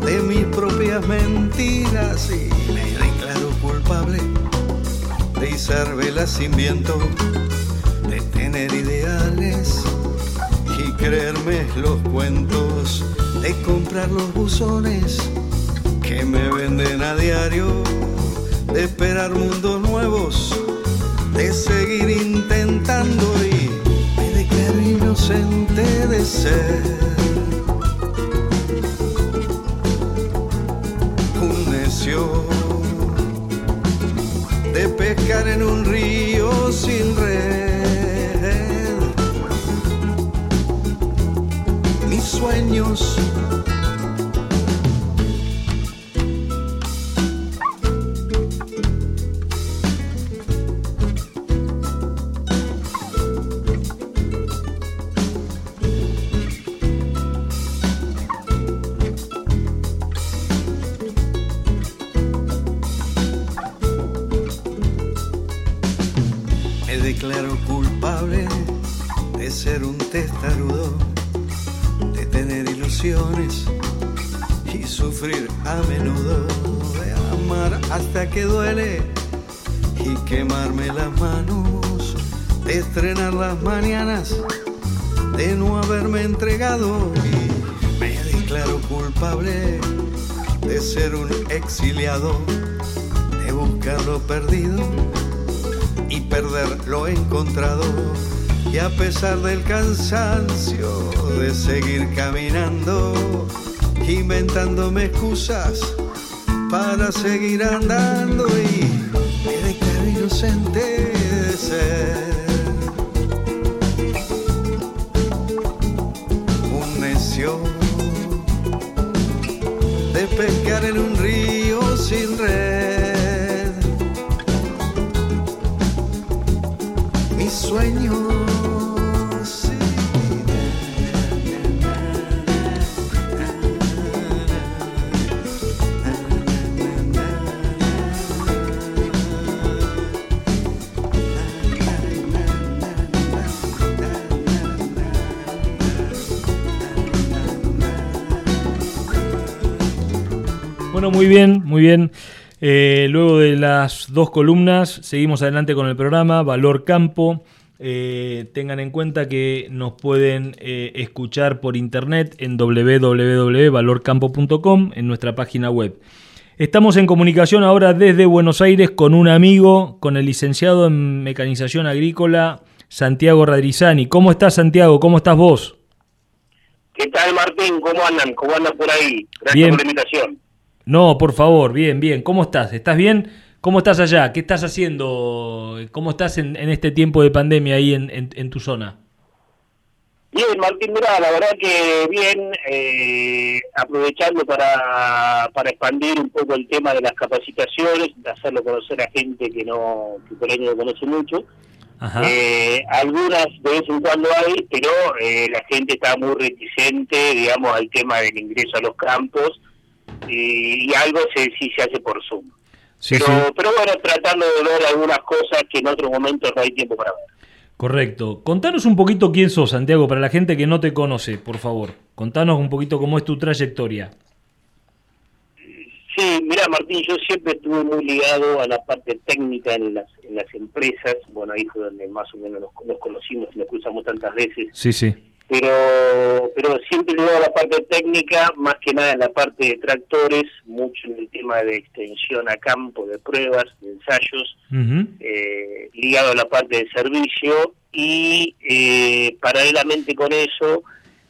K: De mis propias mentiras. Y me declaro culpable de izar velas sin viento, de tener ideales y creerme los cuentos, de comprar los buzones que me venden a diario, de esperar mundos nuevos, de seguir intentando y me declaro inocente de ser de pescar en un río sin red. Mis sueños que duele y quemarme las manos, de estrenar las mañanas, de no haberme entregado y me declaro culpable de ser un exiliado, de buscar lo perdido y perder lo encontrado. Y a pesar del cansancio de seguir caminando, inventándome excusas, para seguir andando y
D: Eh, luego de las dos columnas, seguimos adelante con el programa Valor Campo. Eh, tengan en cuenta que nos pueden eh, escuchar por internet en www.valorcampo.com en nuestra página web. Estamos en comunicación ahora desde Buenos Aires con un amigo, con el licenciado en mecanización agrícola, Santiago Radrizani. ¿Cómo estás, Santiago? ¿Cómo estás vos?
L: ¿Qué tal, Martín? ¿Cómo andan? ¿Cómo andan por ahí? Gracias por la invitación.
D: No, por favor, bien, bien. ¿Cómo estás? ¿Estás bien? ¿Cómo estás allá? ¿Qué estás haciendo? ¿Cómo estás en, este tiempo de pandemia ahí en, tu zona?
L: Bien, Martín, mira, la verdad que bien, eh, aprovechando para, para expandir un poco el tema de las capacitaciones, de hacerlo conocer a gente que no que por ahí no lo conoce mucho. Eh, algunas de vez en cuando hay, pero eh, la gente está muy reticente, digamos, al tema del ingreso a los campos y, algo se, sí se hace por Zoom. pero, pero bueno, tratando de ver algunas cosas que en otros momentos no hay tiempo para ver.
D: Correcto. Contanos un poquito quién sos, Santiago, para la gente que no te conoce, por favor. Contanos un poquito cómo es tu trayectoria.
L: Sí, mira Martín, yo siempre estuve muy ligado a la parte técnica en las, en las empresas, bueno, ahí fue donde más o menos nos, conocimos y nos cruzamos tantas veces.
D: Sí, sí.
L: Pero, pero siempre ligado a la parte técnica, más que nada en la parte de tractores, mucho en el tema de extensión a campo, de pruebas, de ensayos, eh, ligado a la parte de servicio y eh, paralelamente con eso,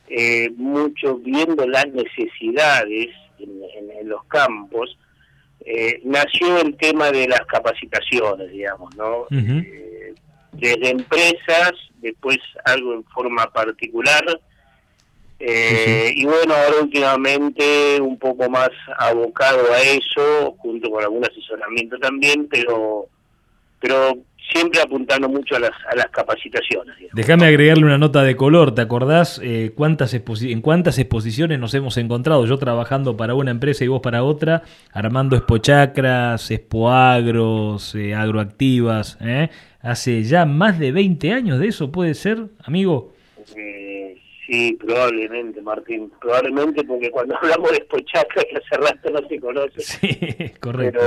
L: eh, mucho viendo las necesidades en, los campos, eh, nació el tema de las capacitaciones, digamos, ¿no? Desde empresas, después algo en forma particular, eh, y bueno, ahora últimamente un poco más abocado a eso, junto con algún asesoramiento también, pero pero siempre apuntando mucho a las, a las capacitaciones.
D: Déjame agregarle una nota de color, ¿te acordás eh, cuántas en cuántas exposiciones nos hemos encontrado? Yo trabajando para una empresa y vos para otra, armando expochacras, expoagros, eh, agroactivas, ¿eh? Hace ya más de 20 años de eso, ¿puede ser, amigo?
L: Eh, sí, probablemente, Martín, probablemente porque cuando hablamos de expochacras que hace rato no se conoce.
D: Sí, correcto.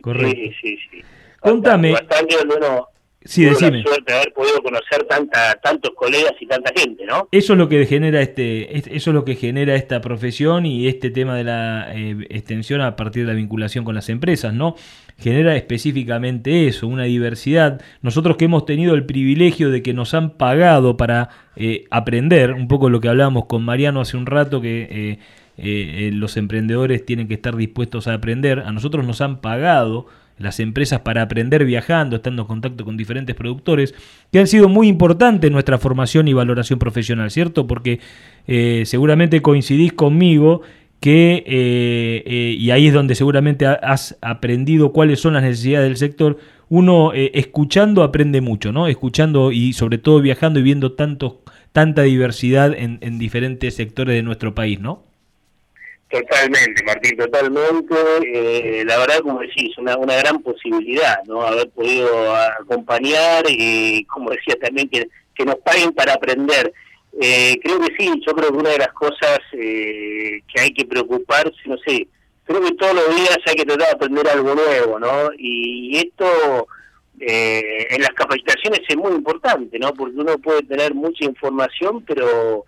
L: correcto. Sí, sí, sí.
D: Contame.
L: Bastante uno
D: sí, decime.
L: la suerte de haber podido conocer tanta, tantos colegas y tanta gente, ¿no?
D: Eso es lo que genera este, eso es lo que genera esta profesión y este tema de la eh, extensión a partir de la vinculación con las empresas, ¿no? Genera específicamente eso, una diversidad. Nosotros que hemos tenido el privilegio de que nos han pagado para eh, aprender, un poco lo que hablábamos con Mariano hace un rato, que eh, los emprendedores tienen que estar dispuestos a aprender. A nosotros nos han pagado las empresas para aprender viajando, estando en contacto con diferentes productores, que han sido muy importantes en nuestra formación y valoración profesional, ¿cierto? Porque eh, seguramente coincidís conmigo que, eh, eh, y ahí es donde seguramente has aprendido cuáles son las necesidades del sector, uno escuchando aprende mucho, ¿no? Escuchando y sobre todo viajando y viendo tanto, tanta diversidad en, en diferentes sectores de nuestro país, ¿no?
L: Totalmente, Martín, totalmente. Eh, la verdad, como decís, una, una gran posibilidad, ¿no? Haber podido acompañar y, como decía también, que, que nos paguen para aprender. Eh, creo que sí, yo creo que una de las cosas eh, que hay que preocuparse, no sé, creo que todos los días hay que tratar de aprender algo nuevo, ¿no? Y, esto en las capacitaciones es muy importante, ¿no? Porque uno puede tener mucha información, pero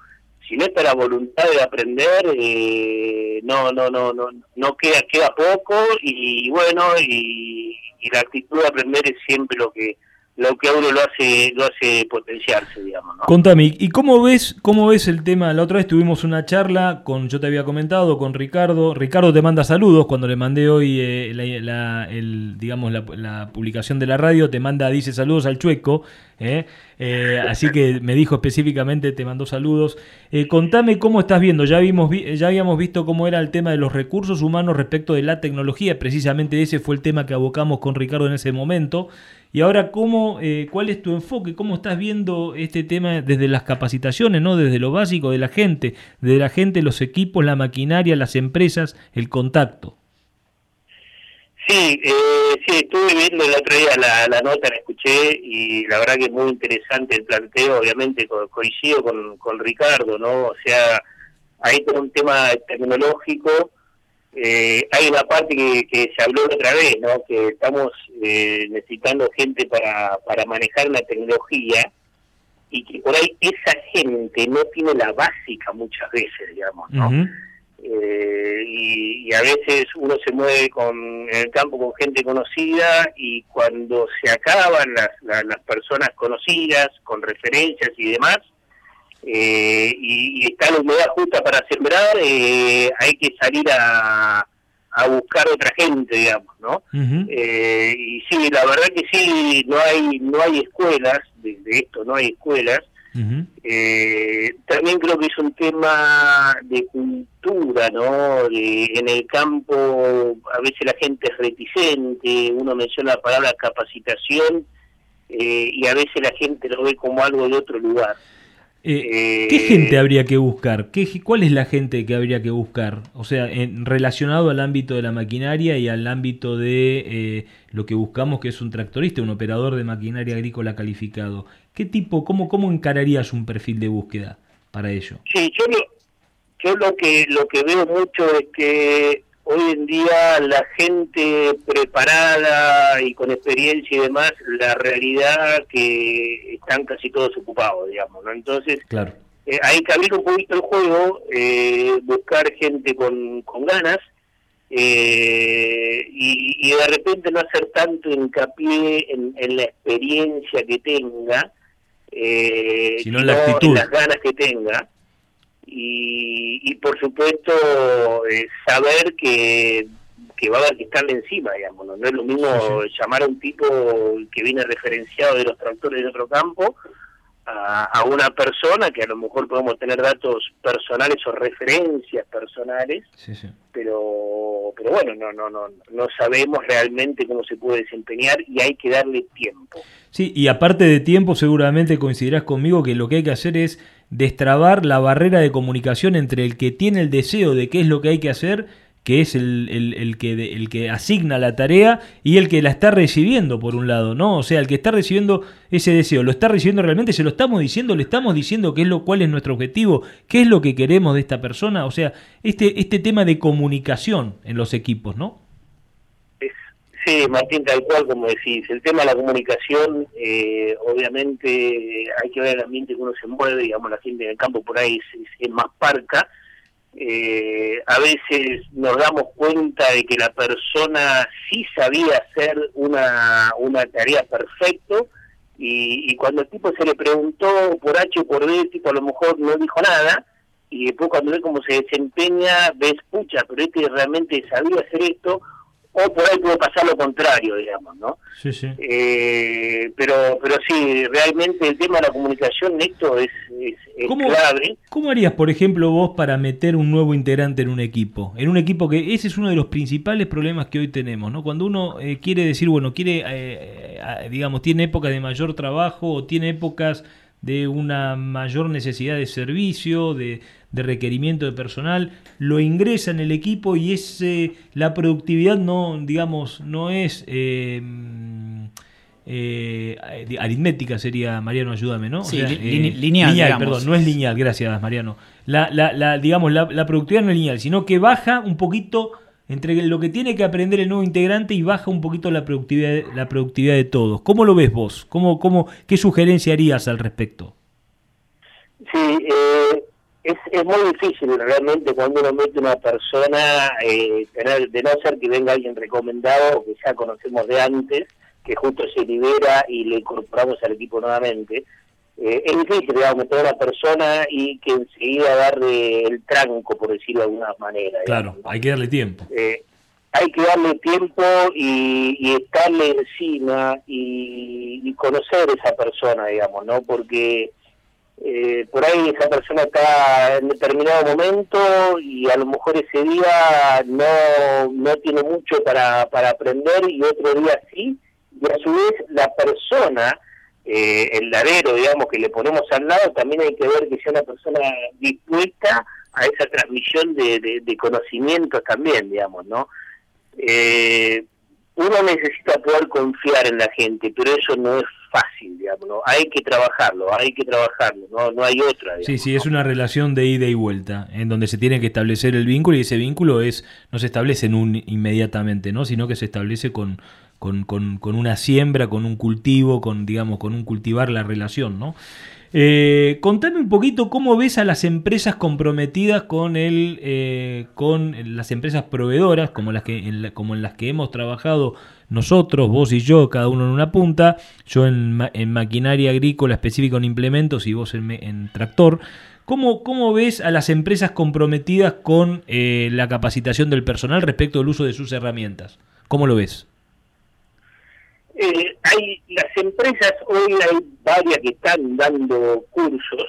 L: si no está la voluntad de aprender, eh, no, no, no, no, no queda, queda poco y bueno, y, y, la actitud de aprender es siempre lo que lo que a uno lo hace lo hace potenciarse, digamos. ¿no?
D: Contame, ¿y cómo ves cómo ves el tema? La otra vez tuvimos una charla con, yo te había comentado, con Ricardo. Ricardo te manda saludos cuando le mandé hoy eh, la, el, digamos la, publicación de la radio, te manda, dice saludos al chueco. Eh, eh, así que me dijo específicamente, te mandó saludos. contame cómo estás viendo, ya, vimos, ya habíamos visto cómo era el tema de los recursos humanos respecto de la tecnología, precisamente ese fue el tema que abocamos con Ricardo en ese momento. Y ahora, ¿cómo, eh, ¿cuál es tu enfoque? ¿Cómo estás viendo este tema desde las capacitaciones, ¿no? desde lo básico de la gente, de la gente, los equipos, la maquinaria, las empresas, el contacto?
L: Sí, eh, sí, estuve viendo el otro día la, nota, la escuché y la verdad que es muy interesante el planteo, obviamente coincido con, con Ricardo, ¿no? O sea, hay todo un tema tecnológico eh, hay una parte que, se habló otra vez, ¿no? que estamos eh, necesitando gente para, para manejar la tecnología y que por ahí esa gente no tiene la básica muchas veces, digamos, ¿no? Eh, y, a veces uno se mueve con, en el campo con gente conocida y cuando se acaban las, las personas conocidas, con referencias y demás, eh, y, está la humedad justa para sembrar, eh, hay que salir a, a buscar otra gente, digamos, ¿no? eh, y sí, la verdad que sí, no hay no hay escuelas, de, esto no hay escuelas. eh, también creo que es un tema de cultura, ¿no? De, en el campo a veces la gente es reticente, uno menciona la palabra capacitación eh, y a veces la gente lo ve como algo de otro lugar.
D: Eh, ¿Qué gente habría que buscar? ¿Qué, ¿Cuál es la gente que habría que buscar? O sea, en, relacionado al ámbito de la maquinaria y al ámbito de eh, lo que buscamos, que es un tractorista, un operador de maquinaria agrícola calificado. ¿Qué tipo, cómo, cómo encararías un perfil de búsqueda para ello?
L: Sí, yo lo, yo lo que lo que veo mucho es que hoy en día la gente preparada y con experiencia y demás, la realidad que están casi todos ocupados, digamos, ¿no? Entonces,
D: claro.
L: Eh, hay que abrir un poquito el juego, eh, buscar gente con, con ganas eh, y, de repente no hacer tanto hincapié en, la experiencia que tenga,
D: sino en, la actitud.
L: las ganas que tenga. Y, y por supuesto saber que, que va a haber que estarle encima, digamos, no, es lo mismo llamar a un tipo que viene referenciado de los tractores de otro campo a, una persona que a lo mejor podemos tener datos personales o referencias personales, pero pero bueno, no no no no sabemos realmente cómo se puede desempeñar y hay que darle tiempo.
D: Sí, y aparte de tiempo seguramente coincidirás conmigo que lo que hay que hacer es destrabar la barrera de comunicación entre el que tiene el deseo de qué es lo que hay que hacer que es el, el, que, el que asigna la tarea y el que la está recibiendo, por un lado, ¿no? O sea, el que está recibiendo ese deseo, ¿lo está recibiendo realmente? ¿Se lo estamos diciendo? ¿Le estamos diciendo qué es lo, cuál es nuestro objetivo? ¿Qué es lo que queremos de esta persona? O sea, este, este tema de comunicación en los equipos, ¿no?
L: Sí, Martín, tal cual como decís. El tema de la comunicación, eh, obviamente hay que ver el ambiente que uno se mueve, digamos, la gente en el campo por ahí es más parca, eh, a veces nos damos cuenta de que la persona sí sabía hacer una, una tarea perfecto y, cuando el tipo se le preguntó por H o por B, el tipo a lo mejor no dijo nada y después cuando ve cómo se desempeña, ves, pucha, pero este realmente sabía hacer esto o por ahí puede pasar lo contrario, digamos, ¿no?
D: Sí, sí.
L: Eh, pero, pero sí, realmente el tema de la comunicación, esto es, es, ¿Cómo, clave.
D: ¿Cómo harías, por ejemplo, vos para meter un nuevo integrante en un equipo? En un equipo que ese es uno de los principales problemas que hoy tenemos, ¿no? Cuando uno eh, quiere decir, bueno, quiere, eh, digamos, tiene épocas de mayor trabajo o tiene épocas de una mayor necesidad de servicio, de, de requerimiento de personal, lo ingresa en el equipo y ese, la productividad no, digamos, no es eh, eh, aritmética, sería, Mariano, ayúdame, ¿no?
F: Sí, eh, lineal,
D: perdón, no es lineal, gracias, Mariano. La, la, la, digamos, la, la productividad no es lineal, sino que baja un poquito entre lo que tiene que aprender el nuevo integrante y baja un poquito la productividad, la productividad de todos. ¿Cómo lo ves vos? ¿Cómo, cómo, ¿Qué sugerencia harías al respecto?
L: Sí, eh, es, es muy difícil realmente cuando uno mete una persona, eh, tener, de no ser que venga alguien recomendado o que ya conocemos de antes, que justo se libera y le incorporamos al equipo nuevamente. Eh, es difícil, digamos, meter a una persona y que enseguida darle el tranco, por decirlo de alguna manera.
D: Claro, hay que darle tiempo.
L: Eh, hay que darle tiempo y, y estarle encima y, y, conocer a esa persona, digamos, ¿no? Porque eh, por ahí esa persona está en determinado momento y a lo mejor ese día no, no tiene mucho para, para aprender y otro día sí, y a su vez la persona, eh, el ladero, digamos, que le ponemos al lado, también hay que ver que sea una persona dispuesta a esa transmisión de, de, conocimientos también, digamos, ¿no? Eh, uno necesita poder confiar en la gente, pero eso no es fácil, digamos, ¿no? Hay que trabajarlo, hay que trabajarlo, no, no hay otra.
D: sí, sí, es una relación de ida y vuelta, en donde se tiene que establecer el vínculo y ese vínculo es no se establece en un inmediatamente, ¿no? Sino que se establece con, con, con, con una siembra, con un cultivo, con, digamos, con un cultivar la relación, ¿no? Eh, contame un poquito cómo ves a las empresas comprometidas con el, eh, con las empresas proveedoras, como las que, en como en las que hemos trabajado nosotros, vos y yo, cada uno en una punta, yo en, en maquinaria agrícola específica en implementos y vos en, tractor. ¿Cómo, ¿Cómo, ves a las empresas comprometidas con eh, la capacitación del personal respecto al uso de sus herramientas? ¿Cómo lo ves?
L: Eh, hay las empresas hoy hay varias que están dando cursos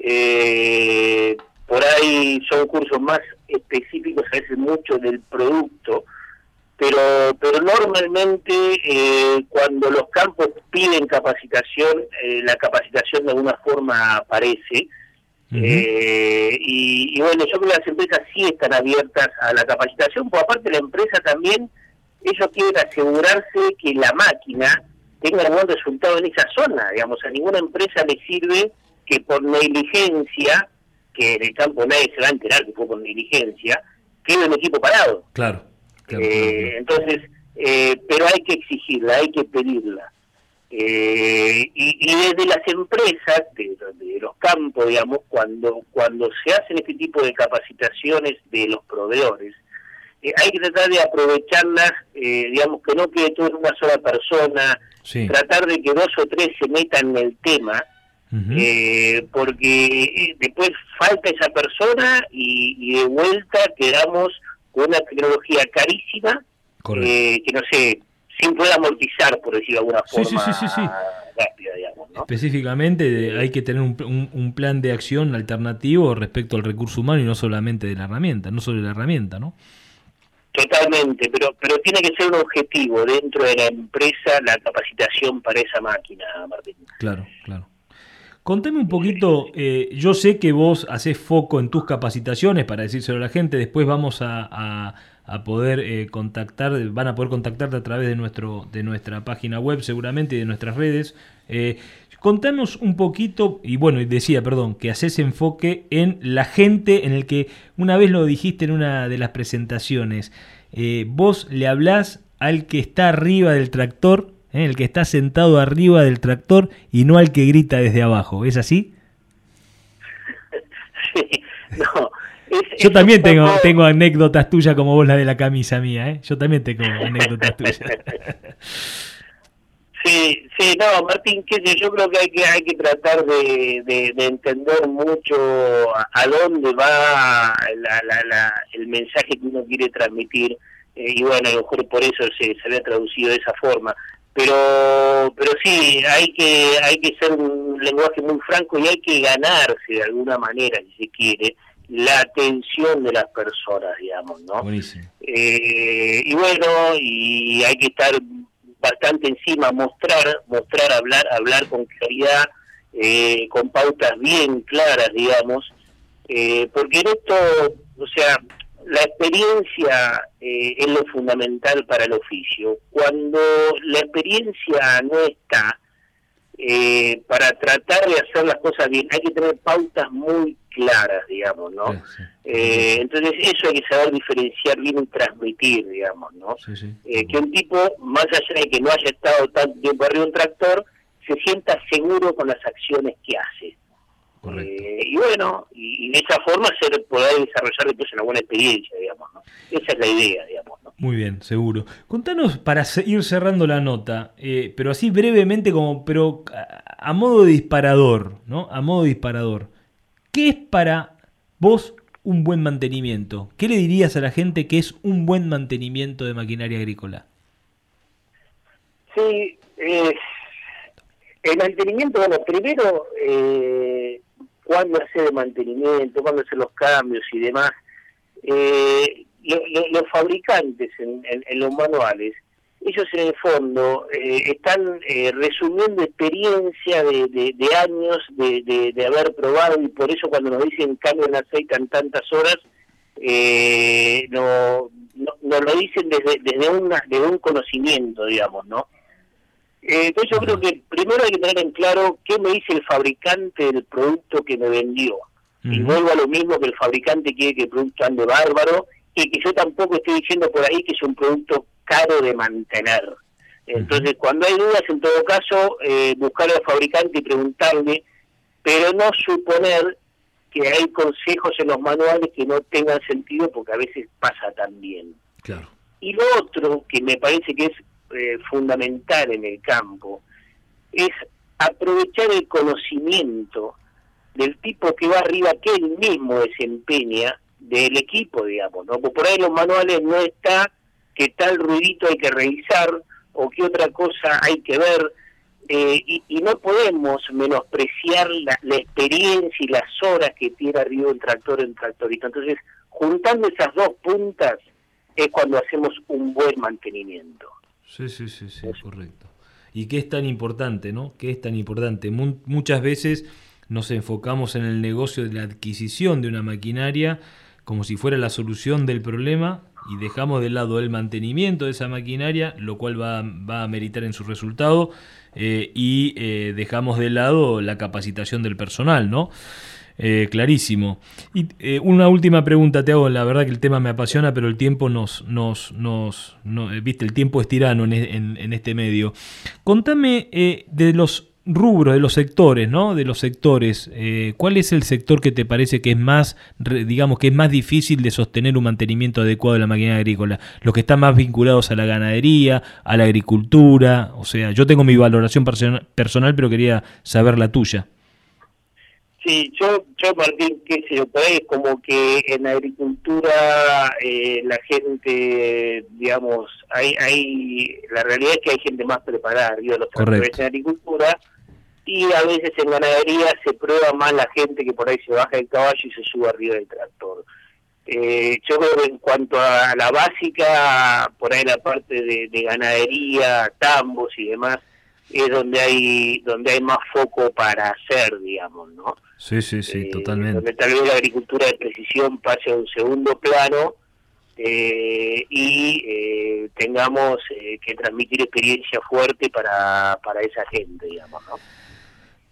L: eh, por ahí son cursos más específicos a veces mucho del producto pero pero normalmente eh, cuando los campos piden capacitación la capacitación de alguna forma aparece. Y, y, bueno yo creo que las empresas sí están abiertas a la capacitación porque aparte la empresa también ellos quieren asegurarse que la máquina tenga buen resultado en esa zona. Digamos, a ninguna empresa le sirve que por negligencia, que en el campo nadie se va a enterar que fue por negligencia, quede un equipo parado.
D: Claro.
L: Eh, entonces, eh, pero hay que exigirla, hay que pedirla. Eh, y, desde las empresas, de, los campos, digamos, cuando, cuando se hacen este tipo de capacitaciones de los proveedores, hay que tratar de aprovecharlas, digamos, que no quede todo en una sola persona, tratar de que dos o tres se metan en el tema, porque después falta esa persona y, y de vuelta quedamos con una tecnología carísima eh, que no sé, sin poder amortizar, por decirlo de alguna forma. Sí, sí, sí, rápida, digamos,
D: Específicamente hay que tener un, un, plan de acción alternativo respecto al recurso humano y no solamente de la herramienta, no solo de la herramienta, ¿no?
L: Totalmente, pero pero tiene que ser un objetivo dentro de la empresa la capacitación para esa máquina, Martín.
D: Claro, claro. Contame un poquito, eh, yo sé que vos haces foco en tus capacitaciones para decírselo a la gente, después vamos a, poder eh, contactar, van a poder contactarte a través de, nuestro, de nuestra página web seguramente y de nuestras redes. Eh, contanos un poquito, y bueno, decía, perdón, que haces enfoque en la gente, en el que una vez lo dijiste en una de las presentaciones, vos le hablás al que está arriba del tractor ¿eh? el que está sentado arriba del tractor y no al que grita desde abajo. ¿Es así?
L: Sí, no.
D: Yo también tengo, tengo anécdotas tuyas como vos la de la camisa mía, ¿eh? Yo también tengo anécdotas tuyas.
L: Sí, sí, no, Martín, qué sé, yo creo que hay que hay que tratar de, de, entender mucho a, dónde va la, la, el mensaje que uno quiere transmitir eh, y bueno, a lo mejor por eso se, se había traducido de esa forma. Pero pero sí hay que hay que ser un lenguaje muy franco y hay que ganarse de alguna manera si se quiere la atención de las personas digamos no eh, y bueno y hay que estar bastante encima mostrar mostrar hablar hablar con claridad eh, con pautas bien claras digamos eh, porque en esto o sea la experiencia eh, es lo fundamental para el oficio. Cuando la experiencia no está, eh, para tratar de hacer las cosas bien, hay que tener pautas muy claras, digamos, ¿no? Eh, entonces eso hay que saber diferenciar bien y transmitir, digamos, ¿no? que un tipo, más allá de que no haya estado tanto tiempo arriba de un tractor, se sienta seguro con las acciones que hace. Eh, y bueno, y, de esa forma ser poder desarrollar después una buena experiencia, digamos. ¿no? Esa es la idea, digamos. ¿no?
D: Muy bien, seguro. Contanos para ir cerrando la nota, eh, pero así brevemente, como pero a, modo de disparador, ¿no? A modo de disparador. ¿Qué es para vos un buen mantenimiento? ¿Qué le dirías a la gente que es un buen mantenimiento de maquinaria agrícola?
L: Sí, eh, el mantenimiento, bueno, primero eh, cuándo hacer el mantenimiento, cuándo hacer los cambios y demás. Eh, los fabricantes en, los manuales, ellos en el fondo eh, están eh, resumiendo experiencia de, años de, haber probado y por eso cuando nos dicen cambio en aceite en tantas horas, no, no, lo dicen desde, desde, una, desde un conocimiento, digamos, ¿no? Eh, entonces yo creo que primero hay que tener en claro qué me dice el fabricante del producto que me vendió. Y vuelvo a lo mismo que el fabricante quiere que el producto ande bárbaro y que yo tampoco estoy diciendo por ahí que es un producto caro de mantener. Entonces, cuando hay dudas, en todo caso, eh, buscar al fabricante y preguntarle, pero no suponer que hay consejos en los manuales que no tengan sentido porque a veces pasa también.
D: Claro.
L: Y lo otro que me parece que es eh, fundamental en el campo es aprovechar el conocimiento del tipo que va arriba que él mismo desempeña del equipo, digamos, ¿no? Porque por ahí en los manuales no está que tal ruidito hay que revisar o qué otra cosa hay que ver eh, y, no podemos menospreciar la, la, experiencia y las horas que tiene arriba el tractor en tractorito. Entonces, juntando esas dos puntas es cuando hacemos un buen mantenimiento.
D: Sí, sí, sí, sí, correcto. ¿Y qué es tan importante, no? ¿Qué es tan importante? muchas veces nos enfocamos en el negocio de la adquisición de una maquinaria como si fuera la solución del problema y dejamos de lado el mantenimiento de esa maquinaria, lo cual va, va a meritar en su resultado, eh, y eh, dejamos de lado la capacitación del personal, ¿no? Eh, clarísimo. Y una última pregunta te hago, la verdad que el tema me apasiona, pero el tiempo nos, nos, nos, viste, el tiempo es tirano en, en este medio. Contame de los rubros, de los sectores, ¿no? De los sectores, ¿cuál es el sector que te parece que es más, digamos, que es más difícil de sostener un mantenimiento adecuado de la maquinaria agrícola? Los que están más vinculados a la ganadería, a la agricultura, o sea, yo tengo mi valoración personal, pero quería saber la tuya.
L: Sí, yo, yo Martín, qué sé yo, por ahí es como que en la agricultura eh, la gente, digamos, hay, hay, la realidad es que hay gente más preparada, digo, los trabajadores en agricultura, y a veces en ganadería se prueba más la gente que por ahí se baja del caballo y se sube arriba del tractor. Eh, yo creo que en cuanto a la básica, por ahí la parte de, de ganadería, tambos y demás, es donde hay donde hay más foco para hacer, digamos, ¿no?
D: Sí, sí, sí, eh, totalmente.
L: Donde tal vez la agricultura de precisión pase a un segundo plano eh, y eh, tengamos que transmitir experiencia fuerte para, para esa gente, digamos, ¿no?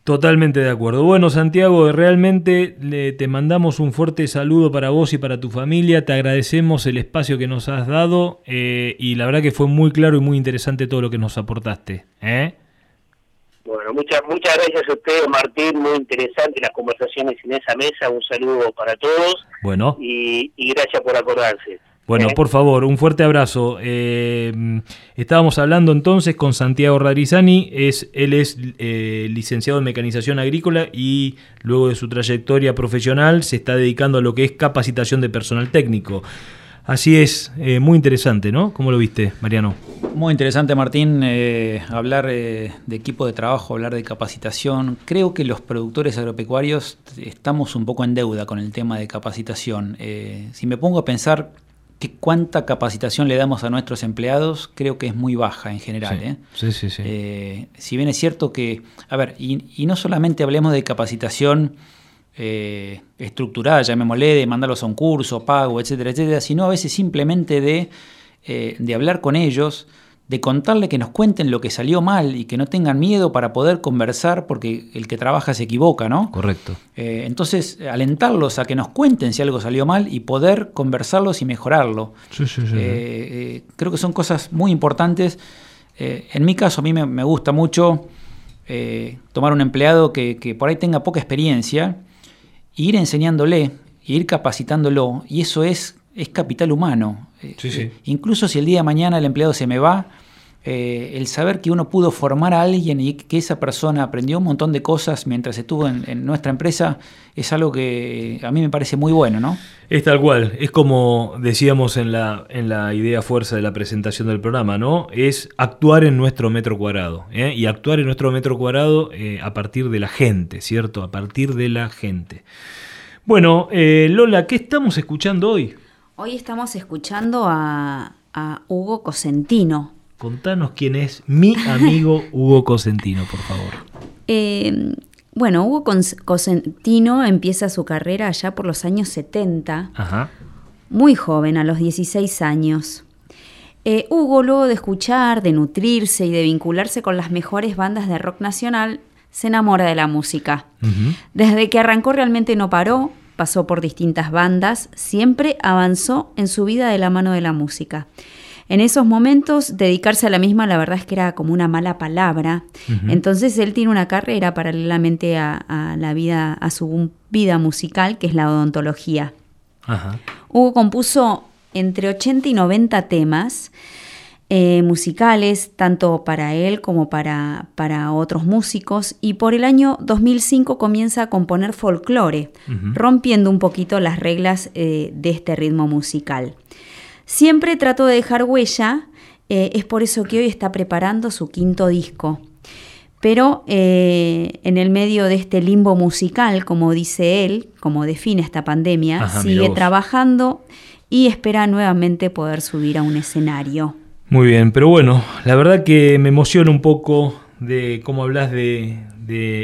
D: Totalmente de acuerdo. Bueno, Santiago, realmente le, te mandamos un fuerte saludo para vos y para tu familia. Te agradecemos el espacio que nos has dado y la verdad que fue muy claro y muy interesante todo lo que nos aportaste. ¿eh?
L: Bueno, muchas muchas gracias a usted, Martín. Muy interesante las conversaciones en esa mesa. Un saludo para todos.
D: Bueno.
L: Y, gracias por acordarse.
D: Bueno, por favor, un fuerte abrazo. Eh, estábamos hablando entonces con Santiago Radrizani, es, él es eh, licenciado en mecanización agrícola y luego de su trayectoria profesional se está dedicando a lo que es capacitación de personal técnico. Así es, eh, muy interesante, ¿no? ¿Cómo lo viste, Mariano?
F: Muy interesante, Martín, hablar de equipo de trabajo, hablar de capacitación. Creo que los productores agropecuarios estamos un poco en deuda con el tema de capacitación. si me pongo a pensar que cuánta capacitación le damos a nuestros empleados, creo que es muy baja en general.
D: Sí, sí, sí.
F: si bien es cierto que, a ver, y no solamente hablemos de capacitación eh, estructurada, llamémosle, de mandarlos a un curso, pago, etcétera, etcétera, sino a veces simplemente de, eh, de hablar con ellos, de contarle que nos cuenten lo que salió mal y que no tengan miedo para poder conversar porque el que trabaja se equivoca, ¿no?
D: Correcto.
F: Eh, entonces, alentarlos a que nos cuenten si algo salió mal y poder conversarlos y mejorarlo.
D: Sí, sí, sí.
F: Eh, creo que son cosas muy importantes. en mi caso, a mí me, gusta mucho tomar un empleado que, que por ahí tenga poca experiencia ir enseñándole, ir capacitándolo, y eso es, es capital humano.
D: Eh,
F: incluso si el día de mañana el empleado se me va, eh, el saber que uno pudo formar a alguien y que esa persona aprendió un montón de cosas mientras estuvo en, nuestra empresa es algo que a mí me parece muy bueno, ¿no?
D: Es tal cual, es como decíamos en la, en la idea fuerza de la presentación del programa, ¿no? Es actuar en nuestro metro cuadrado, ¿eh? y actuar en nuestro metro cuadrado eh, a partir de la gente, ¿cierto? A partir de la gente. Bueno, Lola, ¿qué estamos escuchando hoy?
E: Hoy estamos escuchando a, a Hugo Cosentino.
D: Contanos quién es mi amigo Hugo Cosentino, por favor.
E: Eh, bueno, Hugo Cosentino empieza su carrera allá por los años 70,
D: Ajá.
E: muy joven, a los 16 años. Eh, Hugo, luego de escuchar, de nutrirse y de vincularse con las mejores bandas de rock nacional, se enamora de la música. Desde que arrancó realmente no paró, pasó por distintas bandas, siempre avanzó en su vida de la mano de la música. En esos momentos, dedicarse a la misma, la verdad es que era como una mala palabra. Entonces, él tiene una carrera paralelamente a, la vida, a su vida musical, que es la odontología. Hugo compuso entre 80 y 90 temas. Eh, musicales, tanto para él como para, para, otros músicos, y por el año 2005 comienza a componer folclore, rompiendo un poquito las reglas eh, de este ritmo musical. Siempre trato de dejar huella, eh, es por eso que hoy está preparando su quinto disco. Pero eh, en el medio de este limbo musical, como dice él, como define esta pandemia, sigue trabajando y espera nuevamente poder subir a un escenario.
D: Muy bien, pero bueno, la verdad que me emociona un poco de cómo hablas de,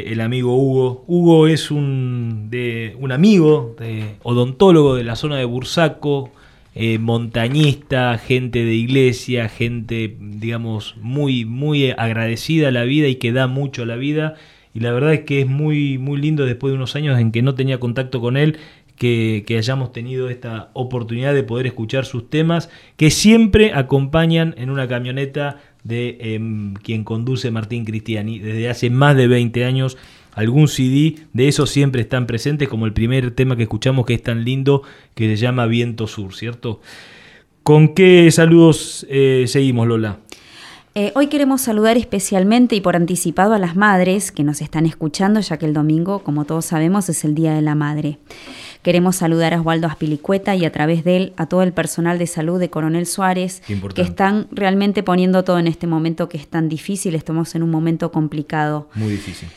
D: el amigo Hugo. Hugo es un, de, un amigo de, odontólogo de la zona de Bursaco, eh, montañista, gente de iglesia, gente, digamos, muy, muy agradecida a la vida y que da mucho a la vida. y la verdad es que es muy, muy lindo después de unos años en que no tenía contacto con él, que, hayamos tenido esta oportunidad de poder escuchar sus temas, que siempre acompañan en una camioneta de em, quien conduce Martín Cristiani desde hace más de 20 años. Algún CD de esos siempre están presentes, como el primer tema que escuchamos que es tan lindo, que se llama Viento Sur, ¿cierto? ¿Con qué saludos eh, seguimos, Lola?
E: Eh, hoy queremos saludar especialmente y por anticipado a las madres que nos están escuchando, ya que el domingo, como todos sabemos, es el Día de la Madre. Queremos saludar a Osvaldo Aspilicueta y a través de él a todo el personal de salud de Coronel Suárez, que están realmente poniendo todo en este momento que es tan difícil, estamos en un momento complicado.
D: Muy difícil.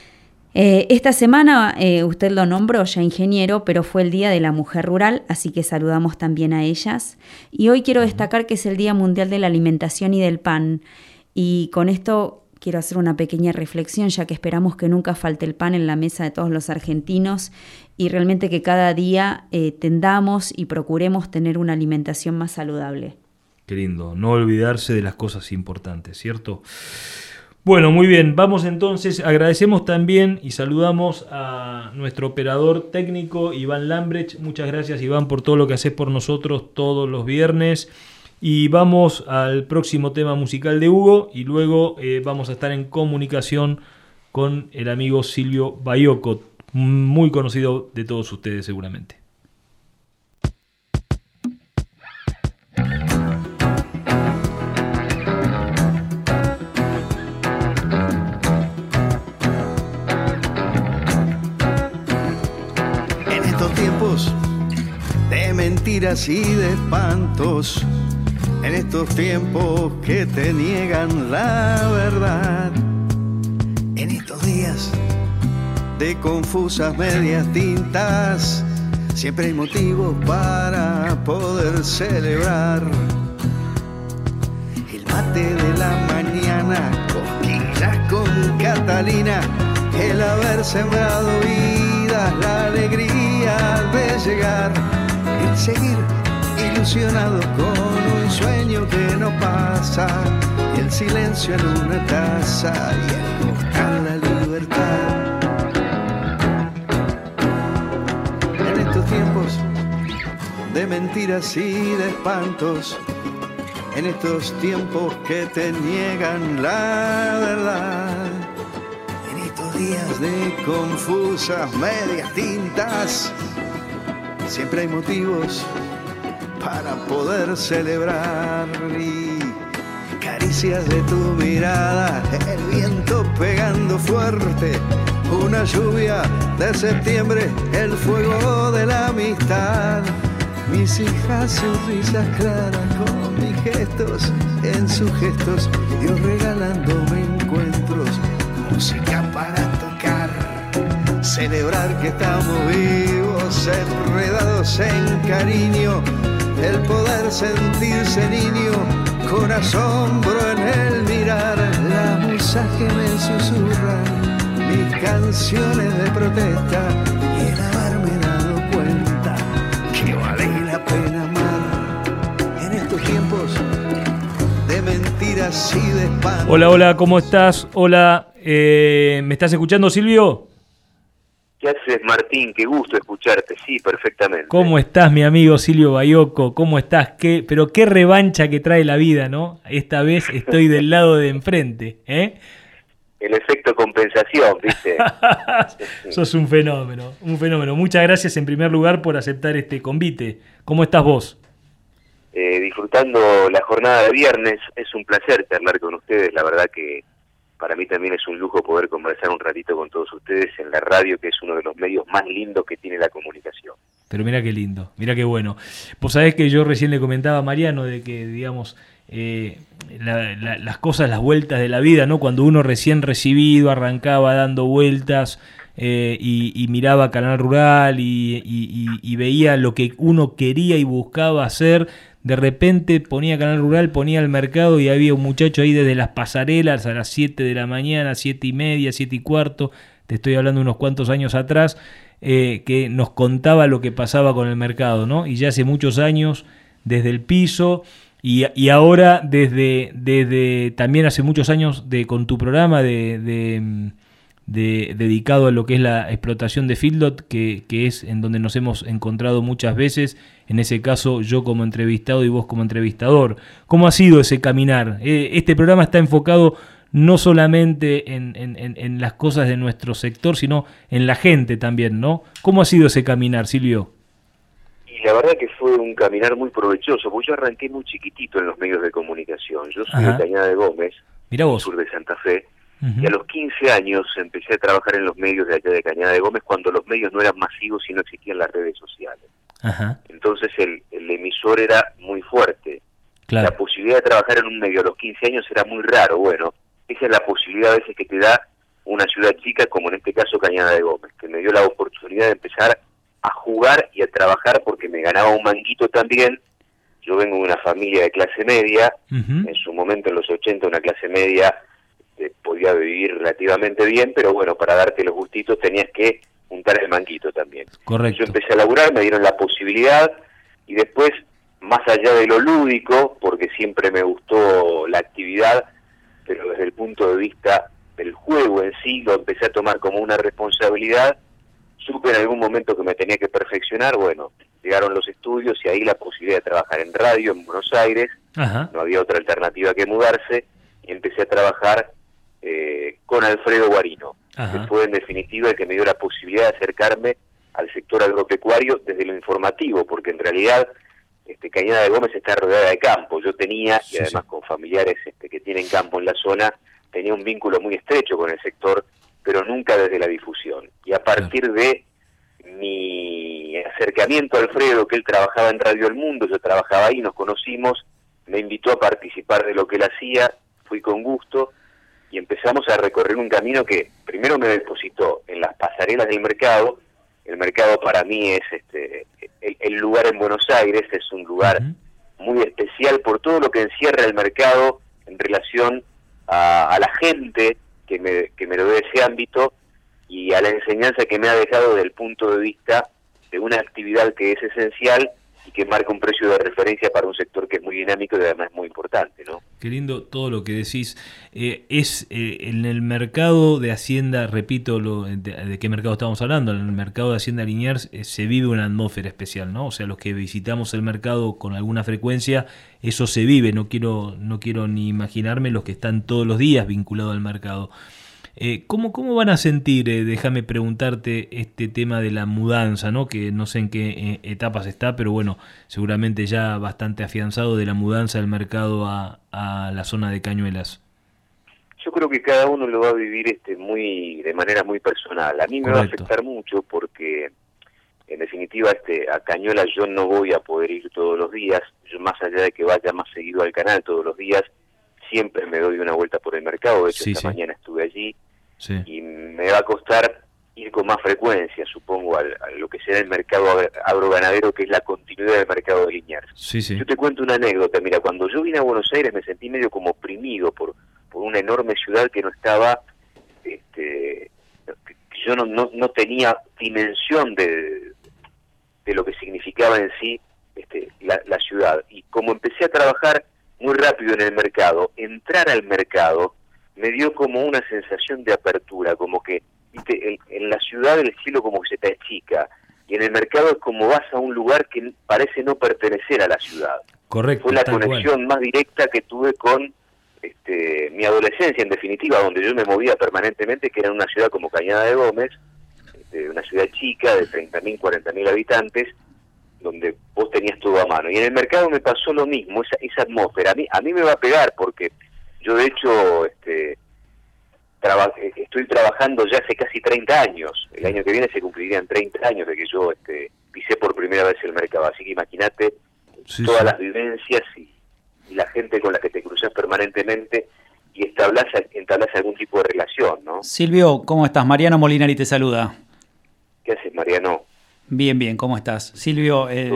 E: Eh, esta semana eh, usted lo nombró ya ingeniero, pero fue el Día de la Mujer Rural, así que saludamos también a ellas. Y hoy quiero destacar que es el Día Mundial de la Alimentación y del Pan. Y con esto quiero hacer una pequeña reflexión, ya que esperamos que nunca falte el pan en la mesa de todos los argentinos y realmente que cada día eh, tendamos y procuremos tener una alimentación más saludable.
D: Qué lindo, no olvidarse de las cosas importantes, ¿cierto? Bueno, muy bien, vamos entonces, agradecemos también y saludamos a nuestro operador técnico Iván Lambrecht. Muchas gracias Iván por todo lo que haces por nosotros todos los viernes. Y vamos al próximo tema musical de Hugo y luego eh, vamos a estar en comunicación con el amigo Silvio Bayoco, muy conocido de todos ustedes seguramente.
K: De mentiras y de espantos en estos tiempos que te niegan la verdad, en estos días de confusas medias tintas, siempre hay motivos para poder celebrar. El mate de la mañana, cosquillas con Catalina, el haber sembrado vidas, la alegría de llegar, el seguir ilusionado con un sueño que no pasa, y el silencio en una taza y el buscar la libertad. En estos tiempos de mentiras y de espantos, en estos tiempos que te niegan la verdad, en estos días de confusas medias tintas, siempre hay motivos para poder celebrar y caricias de tu mirada, el viento pegando fuerte, una lluvia de septiembre, el fuego de la amistad. Mis hijas, sus risas claras con mis gestos, en sus gestos, Dios regalándome encuentros, música para tocar, celebrar que estamos vivos, enredados en cariño el poder sentirse niño con asombro en el mirar, la musa que me susurra mis canciones de protesta y el haberme dado cuenta que vale la pena amar en estos tiempos de mentiras y de espanto.
D: Hola, hola, ¿cómo estás? Hola, eh, ¿me estás escuchando Silvio?
M: ¿Qué haces, Martín? Qué gusto escucharte, sí, perfectamente.
D: ¿Cómo estás, mi amigo Silvio Bayoco? ¿Cómo estás? ¿Qué, pero qué revancha que trae la vida, ¿no? Esta vez estoy del lado de enfrente, ¿eh?
M: El efecto compensación, ¿viste?
D: Sos un fenómeno, un fenómeno. Muchas gracias en primer lugar por aceptar este convite. ¿Cómo estás vos?
M: Eh, disfrutando la jornada de viernes, es un placer charlar con ustedes, la verdad que para mí también es un lujo poder conversar un ratito con todos ustedes en la radio, que es uno de los medios más lindos que tiene la comunicación.
D: Pero mira qué lindo, mira qué bueno. Pues sabés que yo recién le comentaba a Mariano de que, digamos, eh, las cosas, las vueltas de la vida, ¿no? Cuando uno recién recibido arrancaba dando vueltas eh, y, miraba Canal Rural y veía lo que uno quería y buscaba hacer, de repente ponía Canal Rural, ponía el mercado y había un muchacho ahí desde las pasarelas a las 7 de la mañana, 7 y media, 7 y cuarto, te estoy hablando unos cuantos años atrás, eh, que nos contaba lo que pasaba con el mercado, ¿no? Y ya hace muchos años, desde el piso, y, y ahora desde, desde también hace muchos años de, con tu programa de, de, dedicado a lo que es la explotación de Fieldot, que, que, es en donde nos hemos encontrado muchas veces, en ese caso yo como entrevistado y vos como entrevistador. ¿Cómo ha sido ese caminar? Eh, este programa está enfocado no solamente en, en, las cosas de nuestro sector, sino en la gente también, ¿no? ¿Cómo ha sido ese caminar, Silvio?
M: Y la verdad que fue un caminar muy provechoso, porque yo arranqué muy chiquitito en los medios de comunicación. Yo soy de Cañada de Gómez, sur de Santa Fe, y a los 15 años empecé a trabajar en los medios de allá de Cañada de Gómez cuando los medios no eran masivos y no existían las redes sociales. Entonces el, emisor era muy fuerte. La posibilidad de trabajar en un medio a los 15 años era muy raro. Bueno, esa es la posibilidad a veces que te da una ciudad chica, como en este caso Cañada de Gómez, que me dio la oportunidad de empezar a jugar y a trabajar porque me ganaba un manguito también. Yo vengo de una familia de clase media, en su momento en los 80 una clase media este, podía vivir relativamente bien, pero bueno, para darte los gustitos tenías que juntar el manquito también.
D: Correcto.
M: Yo empecé a laburar, me dieron la posibilidad y después, más allá de lo lúdico, porque siempre me gustó la actividad, pero desde el punto de vista del juego en sí, lo empecé a tomar como una responsabilidad. Supe en algún momento que me tenía que perfeccionar, bueno, llegaron los estudios y ahí la posibilidad de trabajar en radio en Buenos Aires, no había otra alternativa que mudarse, y empecé a trabajar eh, con Alfredo Guarino, que fue en definitiva el que me dio la posibilidad de acercarme al sector agropecuario desde lo informativo, porque en realidad este, Cañada de Gómez está rodeada de campo. Yo tenía, y además con familiares este, que tienen campo en la zona, tenía un vínculo muy estrecho con el sector, pero nunca desde la difusión. Y a partir de mi acercamiento a Alfredo, que él trabajaba en Radio El Mundo, yo trabajaba ahí, nos conocimos, me invitó a participar de lo que él hacía, fui con gusto, y empezamos a recorrer un camino que primero me depositó en las pasarelas del mercado. El mercado para mí es este el, lugar en Buenos Aires, es un lugar muy especial por todo lo que encierra el mercado en relación a, la gente que me, que me lo dé ese ámbito y a la enseñanza que me ha dejado desde el punto de vista de una actividad que es esencial y que marca un precio de referencia para un sector que es muy dinámico y además muy importante, ¿no?
D: Qué lindo todo lo que decís. Eh, es eh, en el mercado de Hacienda, repito, lo, de, qué mercado estamos hablando? En el mercado de Hacienda Liniers eh, se vive una atmósfera especial, ¿no? O sea, los que visitamos el mercado con alguna frecuencia, eso se vive. No quiero, no quiero ni imaginarme los que están todos los días vinculados al mercado. Eh, ¿cómo, ¿Cómo van a sentir, eh, déjame preguntarte, este tema de la mudanza, ¿no? que no sé en qué eh, etapas está, pero bueno, seguramente ya bastante afianzado de la mudanza del mercado a, la zona de Cañuelas?
M: Yo creo que cada uno lo va a vivir este muy de manera muy personal. A mí me va a afectar mucho porque en definitiva este a Cañuelas yo no voy a poder ir todos los días, yo más allá de que vaya más seguido al canal todos los días, siempre me doy una vuelta por el mercado, de hecho esta mañana estuve allí y me va a costar ir con más frecuencia, supongo, a lo que será el mercado agroganadero, que es la continuidad del mercado de Liniers. Yo te cuento una anécdota, mira, cuando yo vine a Buenos Aires me sentí medio como oprimido por, por una enorme ciudad que no estaba, este, yo no, no, no tenía dimensión de, de lo que significaba en sí este, la, la ciudad. Y como empecé a trabajar muy rápido en el mercado, entrar al mercado me dio como una sensación de apertura, como que En, la ciudad el cielo como que se te achica y en el mercado es como vas a un lugar que parece no pertenecer a la ciudad.
D: Correcto.
M: Fue la conexión más directa que tuve con este, mi adolescencia, en definitiva, donde yo me movía permanentemente, que era una ciudad como Cañada de Gómez, este, una ciudad chica de 30.000, 40.000 habitantes, donde vos tenías todo a mano. Y en el mercado me pasó lo mismo, esa, esa atmósfera. A mí, a mí me va a pegar porque yo de hecho este, estoy trabajando ya hace casi 30 años. El año que viene se cumplirían 30 años de que yo este, pisé por primera vez el mercado. Así que imagínate todas las vivencias y, la gente con la que te cruzas permanentemente y establas, entablas algún tipo de relación, ¿no?
F: Silvio, ¿cómo estás? Mariano Molinari te saluda.
M: ¿Qué haces, Mariano?
F: Bien, bien, ¿cómo estás? Silvio, eh,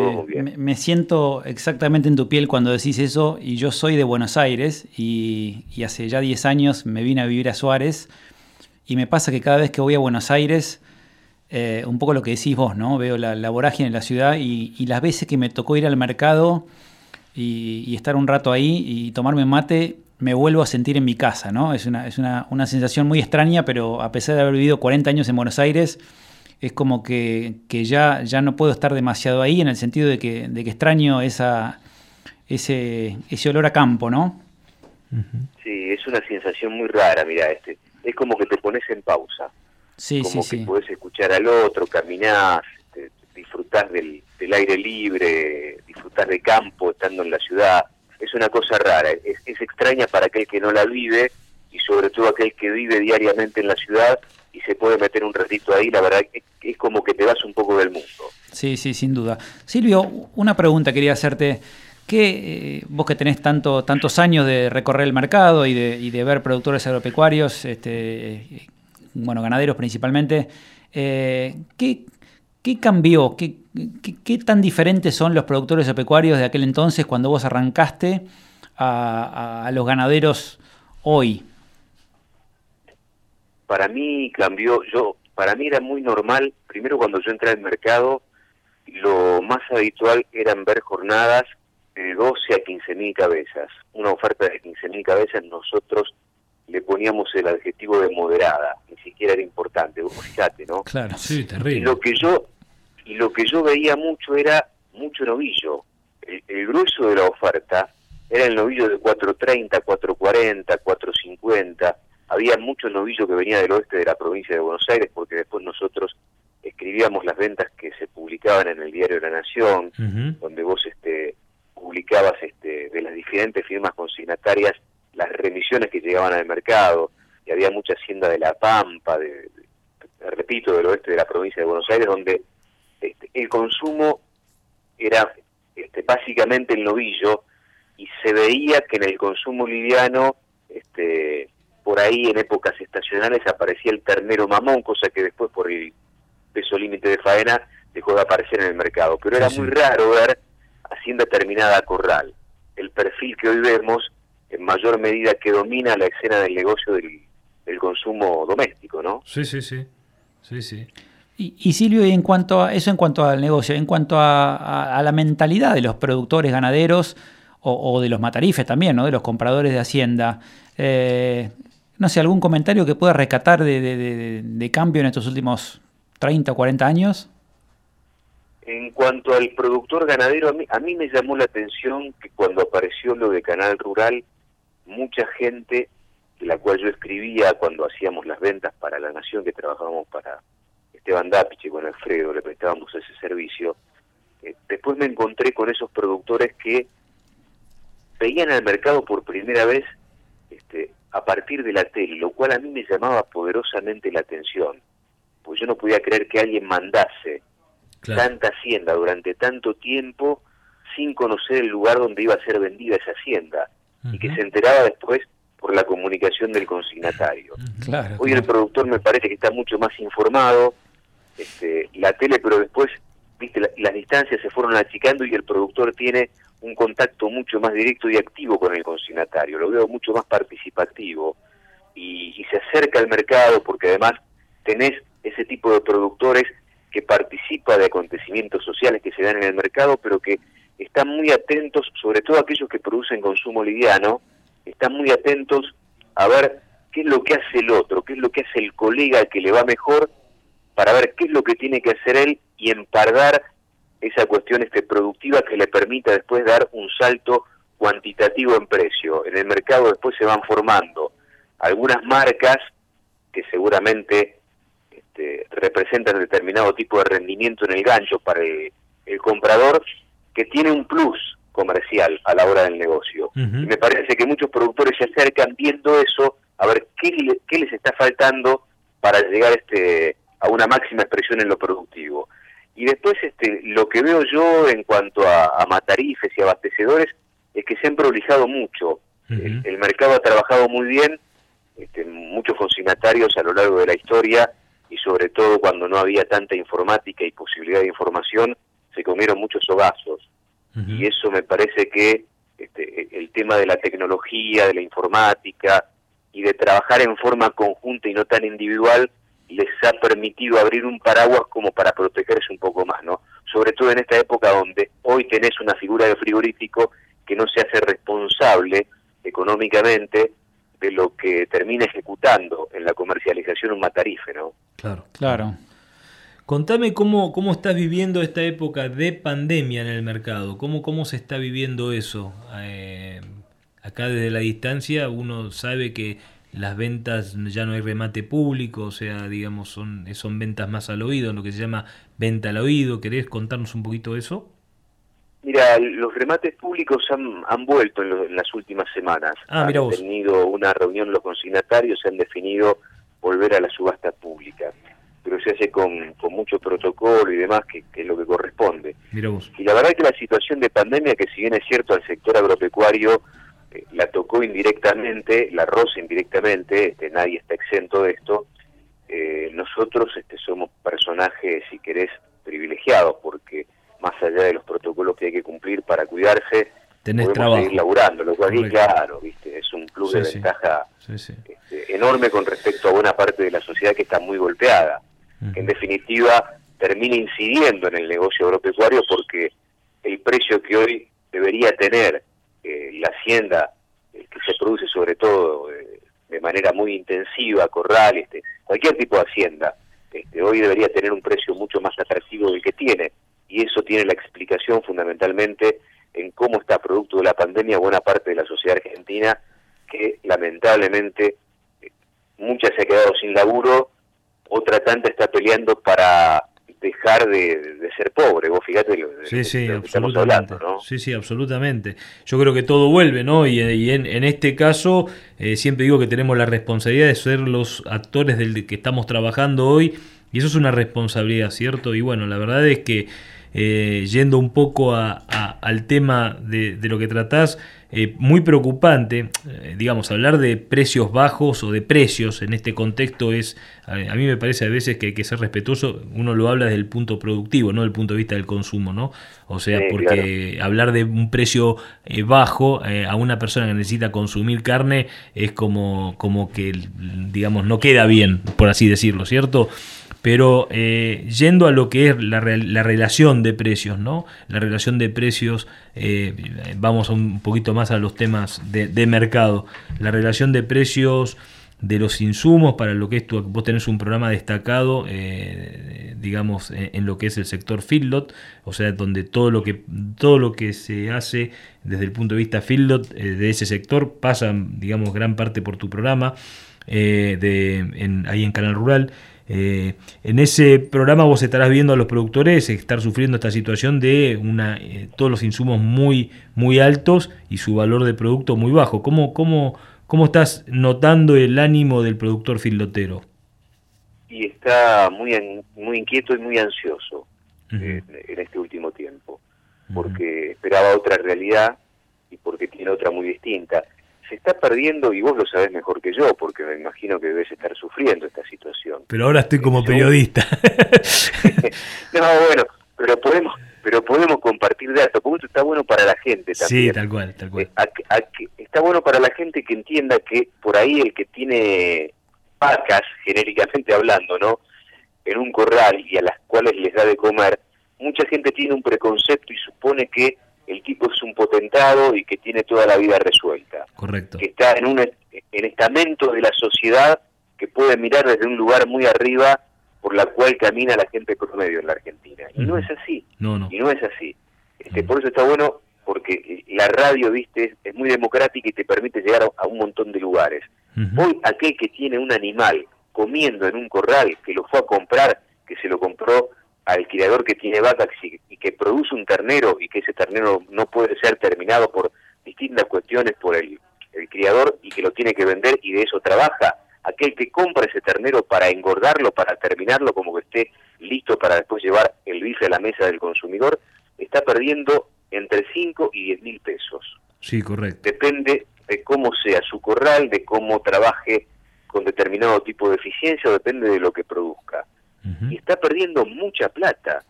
F: me, siento exactamente en tu piel cuando decís eso y yo soy de Buenos Aires y, hace ya 10 años me vine a vivir a Suárez y me pasa que cada vez que voy a Buenos Aires, eh, un poco lo que decís vos, ¿no? Veo la, vorágine en la ciudad y, las veces que me tocó ir al mercado y, estar un rato ahí y tomarme mate, me vuelvo a sentir en mi casa, ¿no? Es una, es una, una sensación muy extraña, pero a pesar de haber vivido 40 años en Buenos Aires, es como que, que ya, ya no puedo estar demasiado ahí en el sentido de que, de que extraño esa, ese, ese olor a campo, ¿no?
M: Sí, es una sensación muy rara, mira, este, es como que te pones en pausa.
F: Sí,
M: como
F: sí,
M: que
F: sí.
M: podés escuchar al otro, caminás, este, disfrutás del, del aire libre, disfrutás de campo estando en la ciudad. Es una cosa rara, es, es extraña para aquel que no la vive y sobre todo aquel que vive diariamente en la ciudad y se puede meter un ratito ahí, la verdad que es como que te vas un poco del mundo.
F: Sí, sí, sin duda. Silvio, una pregunta quería hacerte. que vos que tenés tanto, tantos años de recorrer el mercado y de, ver productores agropecuarios, este, eh, bueno, ganaderos principalmente, eh, ¿qué, qué cambió? ¿Qué, qué, qué tan diferentes son los productores agropecuarios de aquel entonces cuando vos arrancaste a- a los ganaderos hoy?
M: Para mí cambió, yo, para mí era muy normal, primero cuando yo entré al mercado, lo más habitual eran ver jornadas de 12 a 15 mil cabezas. Una oferta de 15 mil cabezas nosotros le poníamos el adjetivo de moderada, ni siquiera era importante, vos fíjate, ¿no?
F: Claro.
D: Sí,
M: Y
D: terrible.
M: lo que yo y lo que yo veía mucho era mucho novillo. El, el grueso de la oferta era el novillo de 430, 440, 450. Había mucho novillo que venía del oeste de la provincia de Buenos Aires porque después nosotros escribíamos las ventas que se publicaban en el diario La Nación, donde vos este publicabas este de las diferentes firmas consignatarias las remisiones que llegaban al mercado y había mucha hacienda de La Pampa, de, de- repito, del oeste de la provincia de Buenos Aires, donde este, el consumo era este, básicamente el novillo y se veía que en el consumo liviano, este, por ahí en épocas estacionales aparecía el ternero mamón, cosa que después por el peso límite de faena dejó de aparecer en el mercado. Pero era
D: Sí,
M: muy raro ver hacienda terminada a corral. El perfil que hoy vemos, en mayor medida que domina la escena del negocio del, del consumo doméstico, ¿no?
D: Sí, sí, sí. Sí, sí.
F: Y, y Silvio, y en cuanto a eso, en cuanto al negocio, en cuanto a, a- a la mentalidad de los productores ganaderos o, o de los matarifes también, ¿no? de los compradores de hacienda, eh, no sé, algún comentario que pueda rescatar de, de- de- cambio en estos últimos 30 o 40 años.
M: En cuanto al productor ganadero, a mí, a mí me llamó la atención que cuando apareció lo de Canal Rural, mucha gente, la cual yo escribía cuando hacíamos las ventas para La Nación, que trabajábamos para Esteban Dapiche con Alfredo, le prestábamos ese servicio, eh, después me encontré con esos productores que veían al mercado por primera vez este, a partir de la tele, lo cual a mí me llamaba poderosamente la atención, pues yo no podía creer que alguien mandase
D: Claro.
M: tanta hacienda durante tanto tiempo sin conocer el lugar donde iba a ser vendida esa hacienda y que se enteraba después por la comunicación del consignatario.
F: Claro.
M: Hoy el productor me parece que está mucho más informado, este, la tele, pero después, viste, la- las distancias se fueron achicando y el productor tiene un contacto mucho más directo y activo con el consignatario, lo veo mucho más participativo y, se acerca al mercado porque además tenés ese tipo de productores que participa de acontecimientos sociales que se dan en el mercado, pero que están muy atentos, sobre todo aquellos que producen consumo liviano, están muy atentos a ver qué es lo que hace el otro, qué es lo que hace el colega que le va mejor, para ver qué es lo que tiene que hacer él y empardar esa cuestión este, productiva que le permita después dar un salto cuantitativo en precio. En el mercado después se van formando algunas marcas que seguramente este, representan determinado tipo de rendimiento en el gancho para el, el comprador que tiene un plus comercial a la hora del negocio. Y me parece que muchos productores se acercan viendo eso a ver qué, qué les está faltando para llegar este a una máxima expresión en lo productivo. Y después este lo que veo yo en cuanto a, a matarifes y abastecedores es que se han prolijado mucho. el, el mercado ha trabajado muy bien, este, muchos consignatarios a lo largo de la historia y sobre todo cuando no había tanta informática y posibilidad de información, se comieron muchos hogazos. Y eso me parece que este, el tema de la tecnología, de la informática y de trabajar en forma conjunta y no tan individual les ha permitido abrir un paraguas como para protegerse un poco más, ¿no? Sobre todo en esta época donde hoy tenés una figura de frigorífico que no se hace responsable económicamente de lo que termina ejecutando en la comercialización un matarife, ¿no?
D: Claro. Claro. Contame cómo, cómo estás viviendo esta época de pandemia en el mercado, cómo, cómo se está viviendo eso. Eh, acá desde la distancia uno sabe que las ventas ya no hay remate público, o sea, digamos, son, son ventas más al oído, lo que se llama venta al oído. ¿Querés contarnos un poquito eso?
M: Mira, los remates públicos han, han vuelto en, las últimas semanas.
D: Ah, mira han
M: tenido una reunión los consignatarios, se han definido volver a la subasta pública pero se hace con, con mucho protocolo y demás, que, es lo que corresponde. Y la verdad es que la situación de pandemia, que si bien es cierto al sector agropecuario, la tocó indirectamente, la roza indirectamente, este, nadie está exento de esto, eh, nosotros este, somos personajes, si querés, privilegiados, porque más allá de los protocolos que hay que cumplir para cuidarse,
D: Tenés
M: podemos seguir laburando, lo cual, claro, ¿viste? es un plus de ventaja este, enorme con respecto a buena parte de la sociedad que está muy golpeada que en definitiva termina incidiendo en el negocio agropecuario porque el precio que hoy debería tener eh, la hacienda, el que se produce sobre todo eh, de manera muy intensiva, corral, este, cualquier tipo de hacienda, este, hoy debería tener un precio mucho más atractivo del que tiene. Y eso tiene la explicación fundamentalmente en cómo está producto de la pandemia buena parte de la sociedad argentina, que lamentablemente eh, mucha se ha quedado sin laburo otra tanta está peleando para dejar de, ser pobre. Vos fíjate lo,
D: sí, sí, absolutamente. ¿no? Sí, sí, absolutamente. Yo creo que todo vuelve, ¿no? Y, en, este caso, eh, siempre digo que tenemos la responsabilidad de ser los actores del que estamos trabajando hoy. Y eso es una responsabilidad, ¿cierto? Y bueno, la verdad es que eh, yendo un poco al tema de, de, lo que tratás, eh, muy preocupante, eh, digamos, hablar de precios bajos o de precios en este contexto es, a, mí me parece a veces que hay que ser respetuoso, uno lo habla desde el punto productivo, no desde el punto de vista del consumo, ¿no? O sea, porque hablar de un precio bajo a una persona que necesita consumir carne es como, como que, digamos, no queda bien, por así decirlo, ¿cierto? Pero eh, yendo a lo que es la, la, relación de precios, ¿no? La relación de precios, eh, vamos un poquito más a los temas de, mercado. La relación de precios de los insumos para lo que es tu, vos tenés un programa destacado, eh, digamos, en, lo que es el sector feedlot, o sea, donde todo lo que todo lo que se hace desde el punto de vista feedlot de ese sector pasa, digamos, gran parte por tu programa de, ahí en Canal Rural. Eh, en ese programa vos estarás viendo a los productores estar sufriendo esta situación de una, eh, todos los insumos muy, muy altos y su valor de producto muy bajo. ¿Cómo, cómo, cómo estás notando el ánimo del productor filotero?
M: Y está muy, muy inquieto y muy ansioso en, este último tiempo, porque esperaba otra realidad y porque tiene otra muy distinta se está perdiendo, y vos lo sabés mejor que yo, porque me imagino que debes estar sufriendo esta situación.
D: Pero ahora estoy como periodista.
M: no, bueno, pero podemos pero podemos compartir datos, porque esto está bueno para la gente también.
D: Sí, tal cual, tal cual.
M: Eh, está bueno para la gente que entienda que por ahí el que tiene vacas, genéricamente hablando, ¿no? En un corral y a las cuales les da de comer, mucha gente tiene un preconcepto y supone que el tipo es un potentado y que tiene toda la vida resuelta.
D: Correcto.
M: Que está en un en estamento de la sociedad que puede mirar desde un lugar muy arriba por la cual camina la gente promedio en la Argentina. Y no es así.
D: No, no.
M: Y no es así. Este, Por eso está bueno porque la radio, viste, es muy democrática y te permite llegar a, un montón de lugares. Hoy aquel que tiene un animal comiendo en un corral, que lo fue a comprar, que se lo compró al criador que tiene vacas y, que produce un ternero y que ese ternero no puede ser terminado por distintas cuestiones por el, criador y que lo tiene que vender y de eso trabaja, aquel que compra ese ternero para engordarlo, para terminarlo como que esté listo para después llevar el bife a la mesa del consumidor, está perdiendo entre 5 y 10 mil pesos.
D: Sí, correcto.
M: Depende de cómo sea su corral, de cómo trabaje con determinado tipo de eficiencia o depende de lo que produzca y está perdiendo mucha plata.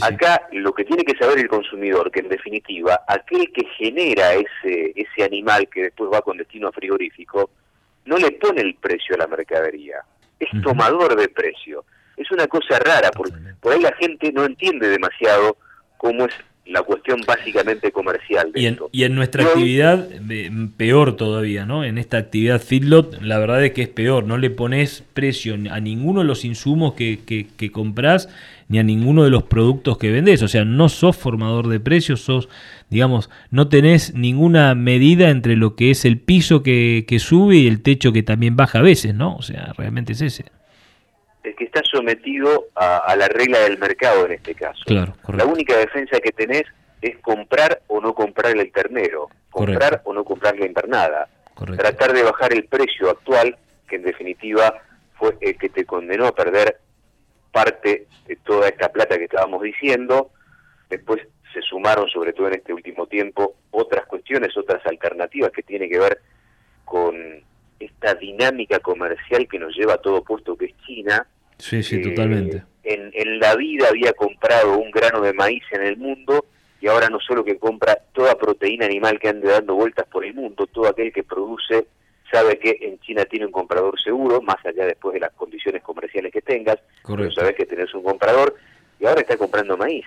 M: Acá lo que tiene que saber el consumidor, que en definitiva, aquel que genera ese, ese animal que después va con destino a frigorífico, no le pone el precio a la mercadería, es tomador de precio. Es una cosa rara, porque por ahí la gente no entiende demasiado cómo es la cuestión básicamente comercial. De
D: y, en, y en nuestra actividad, peor todavía, ¿no? En esta actividad feedlot, la verdad es que es peor. No le pones precio a ninguno de los insumos que, que, que compras ni a ninguno de los productos que vendes. O sea, no sos formador de precios, sos, digamos, no tenés ninguna medida entre lo que es el piso que, que sube y el techo que también baja a veces, ¿no? O sea, realmente es ese
M: el que está sometido a, la regla del mercado en este caso.
D: Claro,
M: la única defensa que tenés es comprar o no comprar el ternero, comprar o no comprar la invernada, tratar de bajar el precio actual, que en definitiva fue el que te condenó a perder parte de toda esta plata que estábamos diciendo, después se sumaron, sobre todo en este último tiempo, otras cuestiones, otras alternativas que tienen que ver con esta dinámica comercial que nos lleva a todo puesto que es China.
D: Sí, sí, totalmente.
M: En, en la vida había comprado un grano de maíz en el mundo y ahora no solo que compra toda proteína animal que ande dando vueltas por el mundo, todo aquel que produce sabe que en China tiene un comprador seguro, más allá después de las condiciones comerciales que tengas, pero sabes que tenés un comprador y ahora está comprando maíz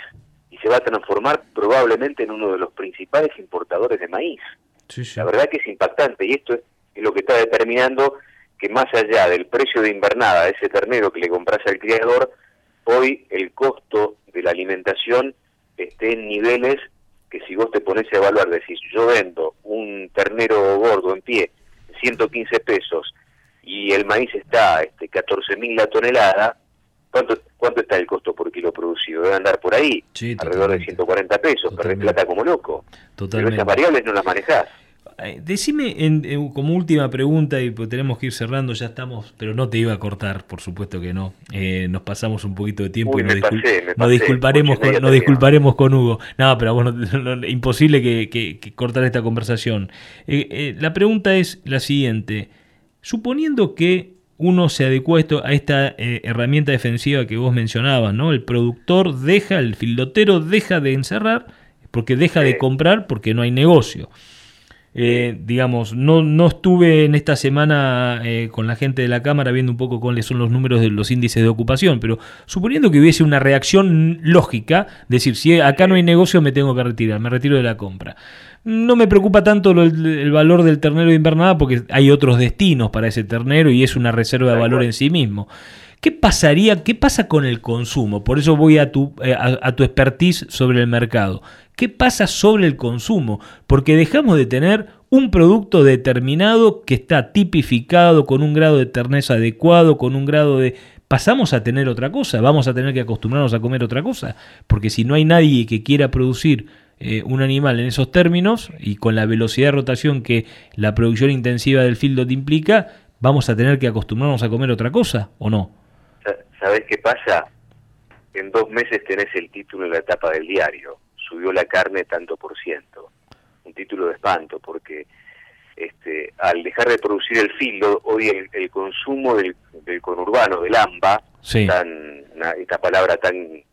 M: y se va a transformar probablemente en uno de los principales importadores de maíz. La verdad que es impactante y esto es es lo que está determinando que más allá del precio de invernada de ese ternero que le compras al criador, hoy el costo de la alimentación esté en niveles que si vos te pones a evaluar, decís, yo vendo un ternero gordo en pie, 115 pesos, y el maíz está este, 14 mil la tonelada, ¿cuánto, ¿cuánto está el costo por kilo producido? Debe andar por ahí, alrededor de 140 pesos, perdés plata como loco. Pero esas variables no las manejás.
D: Eh, decime en, como última pregunta, y pues tenemos que ir cerrando, ya estamos, pero no te iba a cortar, por supuesto que no. Eh, nos pasamos un poquito de tiempo y nos, disculparemos, con, nos disculparemos con Hugo. No, pero bueno, imposible que, cortar esta conversación. Eh, la pregunta es la siguiente. Suponiendo que uno se adecua a, esta herramienta defensiva que vos mencionabas, ¿no? El productor deja, el filotero deja de encerrar porque deja de comprar porque no hay negocio. Eh, digamos, no, no estuve en esta semana eh, con la gente de la Cámara viendo un poco cuáles son los números de los índices de ocupación, pero suponiendo que hubiese una reacción lógica, decir, si acá no hay negocio me tengo que retirar, me retiro de la compra. No me preocupa tanto el, valor del ternero de invernada porque hay otros destinos para ese ternero y es una reserva de valor en sí mismo. ¿Qué pasaría, qué pasa con el consumo? Por eso voy a tu, eh, a tu expertise sobre el mercado. ¿Qué pasa sobre el consumo? Porque dejamos de tener un producto determinado que está tipificado con un grado de terneza adecuado, con un grado de... Pasamos a tener otra cosa, vamos a tener que acostumbrarnos a comer otra cosa, porque si no hay nadie que quiera producir eh, un animal en esos términos y con la velocidad de rotación que la producción intensiva del te implica, vamos a tener que acostumbrarnos a comer otra cosa, ¿o no?
M: ¿Sabes qué pasa? En dos meses tenés el título en la etapa del diario subió la carne tanto por ciento. Un título de espanto, porque este, al dejar de producir el filo, hoy el, consumo del, conurbano, del AMBA, tan, esta palabra tan,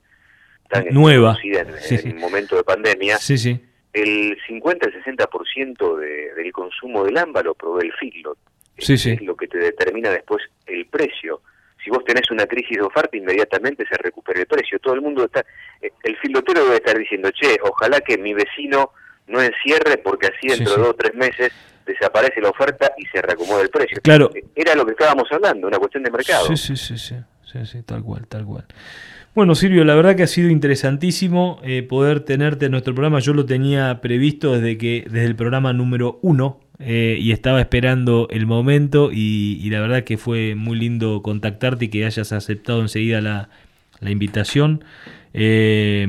M: tan
D: nueva.
M: en, un momento de pandemia, el 50 al 60% de, del consumo del AMBA lo provee el filo. Es lo que te determina después el precio si vos tenés una crisis de oferta, inmediatamente se recupera el precio. Todo el mundo está, eh, el filotero debe estar diciendo, che, ojalá que mi vecino no encierre porque así dentro de dos o tres meses desaparece la oferta y se reacomoda el precio.
D: Claro.
M: Eh, era lo que estábamos hablando, una cuestión de mercado.
D: Sí, sí, sí, sí, sí, tal cual, tal cual. Bueno, Silvio, la verdad que ha sido interesantísimo eh, poder tenerte en nuestro programa. Yo lo tenía previsto desde que desde el programa número uno eh, y estaba esperando el momento y, la verdad que fue muy lindo contactarte y que hayas aceptado enseguida la, invitación. Eh,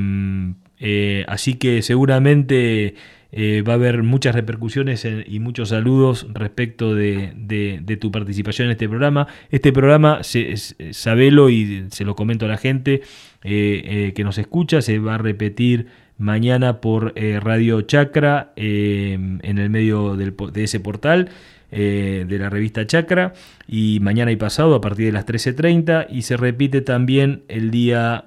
D: eh, así que seguramente va a haber muchas repercusiones y muchos saludos respecto de, tu participación en este programa. Este programa, se, sabelo y se lo comento a la gente que nos escucha, se va a repetir mañana por eh, Radio Chacra eh, en el medio de ese portal eh, de la revista Chacra y mañana y pasado a partir de las 13.30 y se repite también el día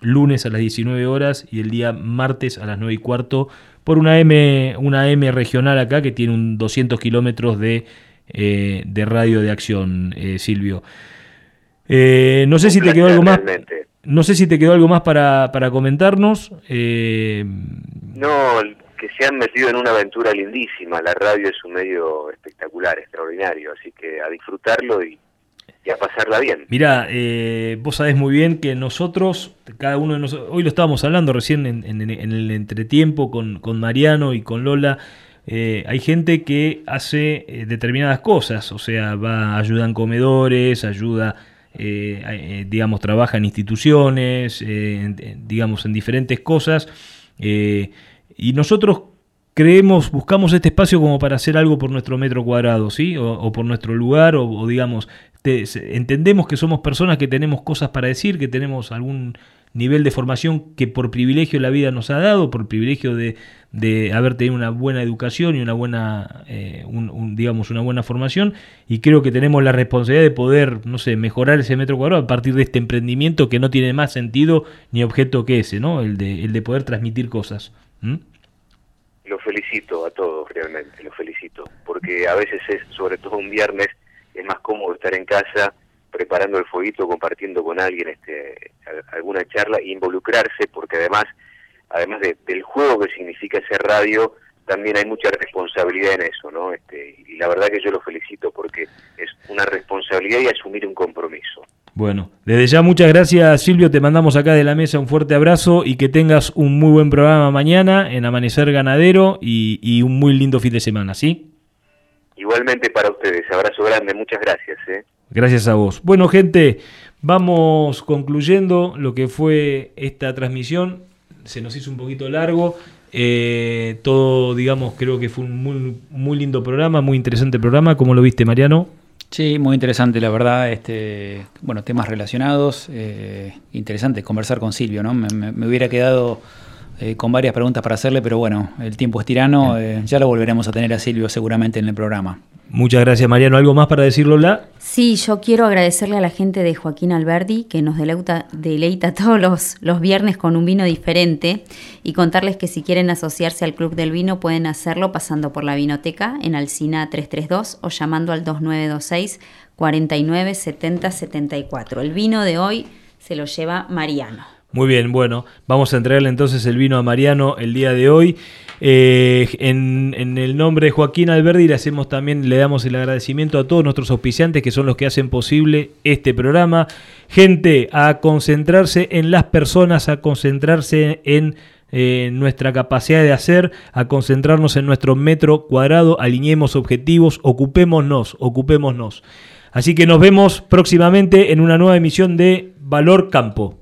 D: lunes a las 19 horas y el día martes a las 9 y cuarto por una M, una M regional acá que tiene un 200 kilómetros de, de radio de acción, Silvio. no sé si te quedó algo más. No sé si te quedó algo más para, para comentarnos. Eh...
M: No, que se han metido en una aventura lindísima. La radio es un medio espectacular, extraordinario, así que a disfrutarlo y, a pasarla bien.
D: Mira, eh, vos sabés muy bien que nosotros, cada uno de nosotros, hoy lo estábamos hablando recién en, el entretiempo con, con, Mariano y con Lola. Eh, hay gente que hace eh, determinadas cosas, o sea, va, ayuda en comedores, ayuda, digamos, trabaja en instituciones, digamos, en diferentes cosas. Y nosotros creemos, buscamos este espacio como para hacer algo por nuestro metro cuadrado, ¿sí? O, por nuestro lugar, o, digamos, entendemos que somos personas que tenemos cosas para decir, que tenemos algún nivel de formación que por privilegio la vida nos ha dado, por privilegio de, de haber tenido una buena educación y una buena, eh, digamos, una buena formación, y creo que tenemos la responsabilidad de poder, no sé, mejorar ese metro cuadrado a partir de este emprendimiento que no tiene más sentido ni objeto que ese, ¿no? El de, el de poder transmitir cosas.
M: ¿Mm? Lo felicito a todos realmente, lo felicito, porque a veces es, sobre todo un viernes, es más cómodo estar en casa preparando el fueguito, compartiendo con alguien este, alguna charla involucrarse, porque además, además del juego que significa hacer radio, también hay mucha responsabilidad en eso, ¿no? Este, y la verdad que yo lo felicito porque es una responsabilidad y asumir un compromiso.
D: Bueno, desde ya muchas gracias Silvio, te mandamos acá de la mesa un fuerte abrazo y que tengas un muy buen programa mañana en Amanecer Ganadero y, un muy lindo fin de semana, ¿sí?
M: Igualmente para ustedes, abrazo grande, muchas gracias. ¿eh?
D: Gracias a vos. Bueno gente, vamos concluyendo lo que fue esta transmisión, se nos hizo un poquito largo. Eh, todo, digamos, creo que fue un muy, lindo programa, muy interesante programa. ¿Cómo lo viste, Mariano?
F: Sí, muy interesante, la verdad. Este, bueno, temas relacionados. Eh, interesante conversar con Silvio, ¿no? Me, hubiera quedado eh, con varias preguntas para hacerle, pero bueno, el tiempo es tirano. Eh, ya lo volveremos a tener a Silvio seguramente en el programa.
D: Muchas gracias, Mariano. ¿Algo más para decirlo, La?
E: Sí, yo quiero agradecerle a la gente de Joaquín Alberdi, que nos deleita, deleita todos los, los, viernes con un vino diferente, y contarles que si quieren asociarse al Club del Vino pueden hacerlo pasando por la vinoteca en Alcina 332 o llamando al 2926 49 70 74. El vino de hoy se lo lleva Mariano.
D: Muy bien, bueno, vamos a entregarle entonces el vino a Mariano el día de hoy. Eh, en, el nombre de Joaquín Alberdi le hacemos también, le damos el agradecimiento a todos nuestros auspiciantes que son los que hacen posible este programa. Gente, a concentrarse en las personas, a concentrarse en eh, nuestra capacidad de hacer, a concentrarnos en nuestro metro cuadrado, alineemos objetivos, ocupémonos, ocupémonos. Así que nos vemos próximamente en una nueva emisión de Valor Campo.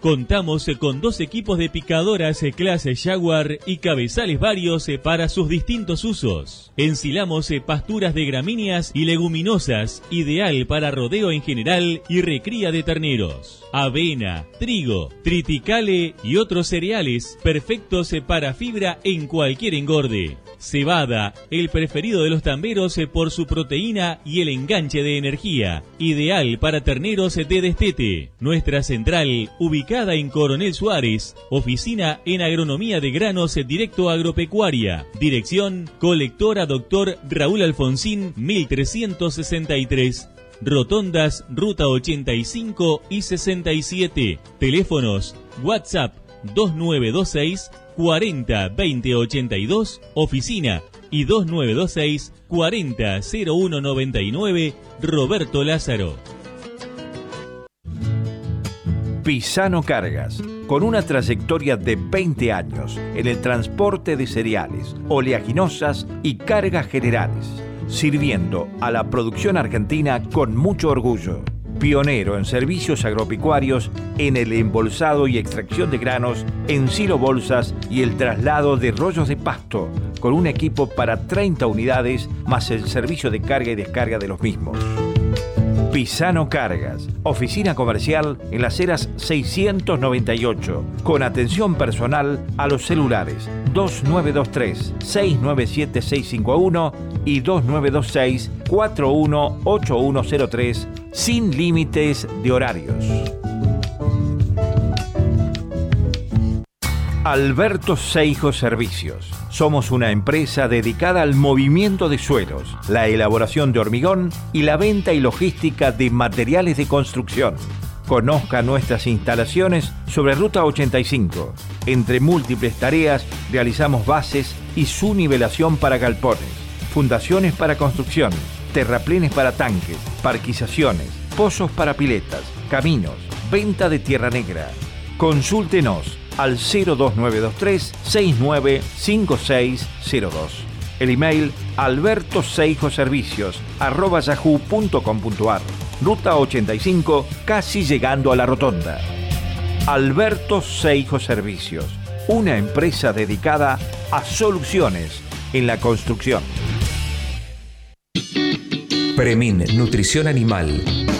G: Contamos con dos equipos de picadoras clase Jaguar y cabezales varios para sus distintos usos. Encilamos pasturas de gramíneas y leguminosas, ideal para rodeo en general y recría de terneros. Avena, trigo, triticale y otros cereales perfectos para fibra en cualquier engorde. Cebada, el preferido de los tamberos por su proteína y el enganche de energía, ideal para terneros de destete. Nuestra central, ubicada en Coronel Suárez, oficina en agronomía de granos directo agropecuaria. Dirección, colectora Doctor Raúl Alfonsín, 1363. Rotondas, Ruta 85 y 67. Teléfonos, WhatsApp 2926 40 20 82, oficina y 2926 40 0199, Roberto Lázaro.
B: Pisano Cargas, con una trayectoria de 20 años en el transporte de cereales, oleaginosas y cargas generales, sirviendo a la producción argentina con mucho orgullo pionero en servicios agropecuarios, en el embolsado y extracción de granos, en silo bolsas y el traslado de rollos de pasto, con un equipo para 30 unidades más el servicio de carga y descarga de los mismos. Pisano Cargas, oficina comercial en las eras 698, con atención personal a los celulares 2923-697651 y 2926-418103, sin límites de horarios. Alberto Seijo Servicios. Somos una empresa dedicada al movimiento de suelos, la elaboración de hormigón y la venta y logística de materiales de construcción. Conozca nuestras instalaciones sobre Ruta 85. Entre múltiples tareas realizamos bases y su nivelación para galpones, fundaciones para construcción, terraplenes para tanques, parquizaciones, pozos para piletas, caminos, venta de tierra negra. Consúltenos al 02923 695602. El email albertoseijoservicios arroba. Ruta 85, casi llegando a la rotonda. Alberto Seijo Servicios, una empresa dedicada a soluciones en la construcción.
N: Premin, Nutrición Animal.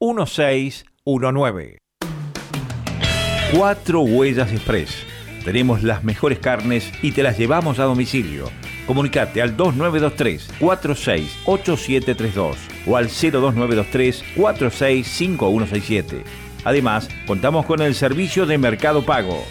B: 1619. Cuatro Huellas Express. Tenemos las mejores carnes y te las llevamos a domicilio. Comunicate al 2923 468732 o al 02923 465167. Además, contamos con el servicio de Mercado Pago.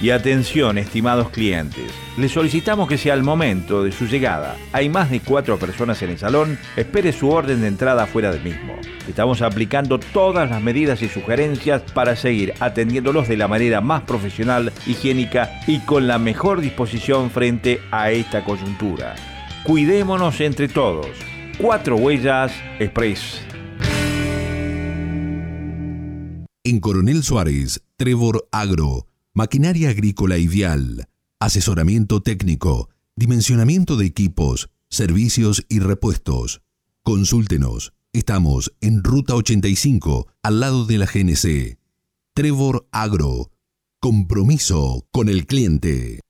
B: Y atención, estimados clientes, les solicitamos que sea al momento de su llegada. Hay más de cuatro personas en el salón, espere su orden de entrada fuera del mismo. Estamos aplicando todas las medidas y sugerencias para seguir atendiéndolos de la manera más profesional, higiénica y con la mejor disposición frente a esta coyuntura. Cuidémonos entre todos. Cuatro Huellas Express.
A: En Coronel Suárez, Trevor Agro maquinaria agrícola vial, asesoramiento técnico, dimensionamiento de equipos, servicios y repuestos. Consúltenos. Estamos en Ruta 85, al lado de la GNC. Trevor Agro. Compromiso con el cliente.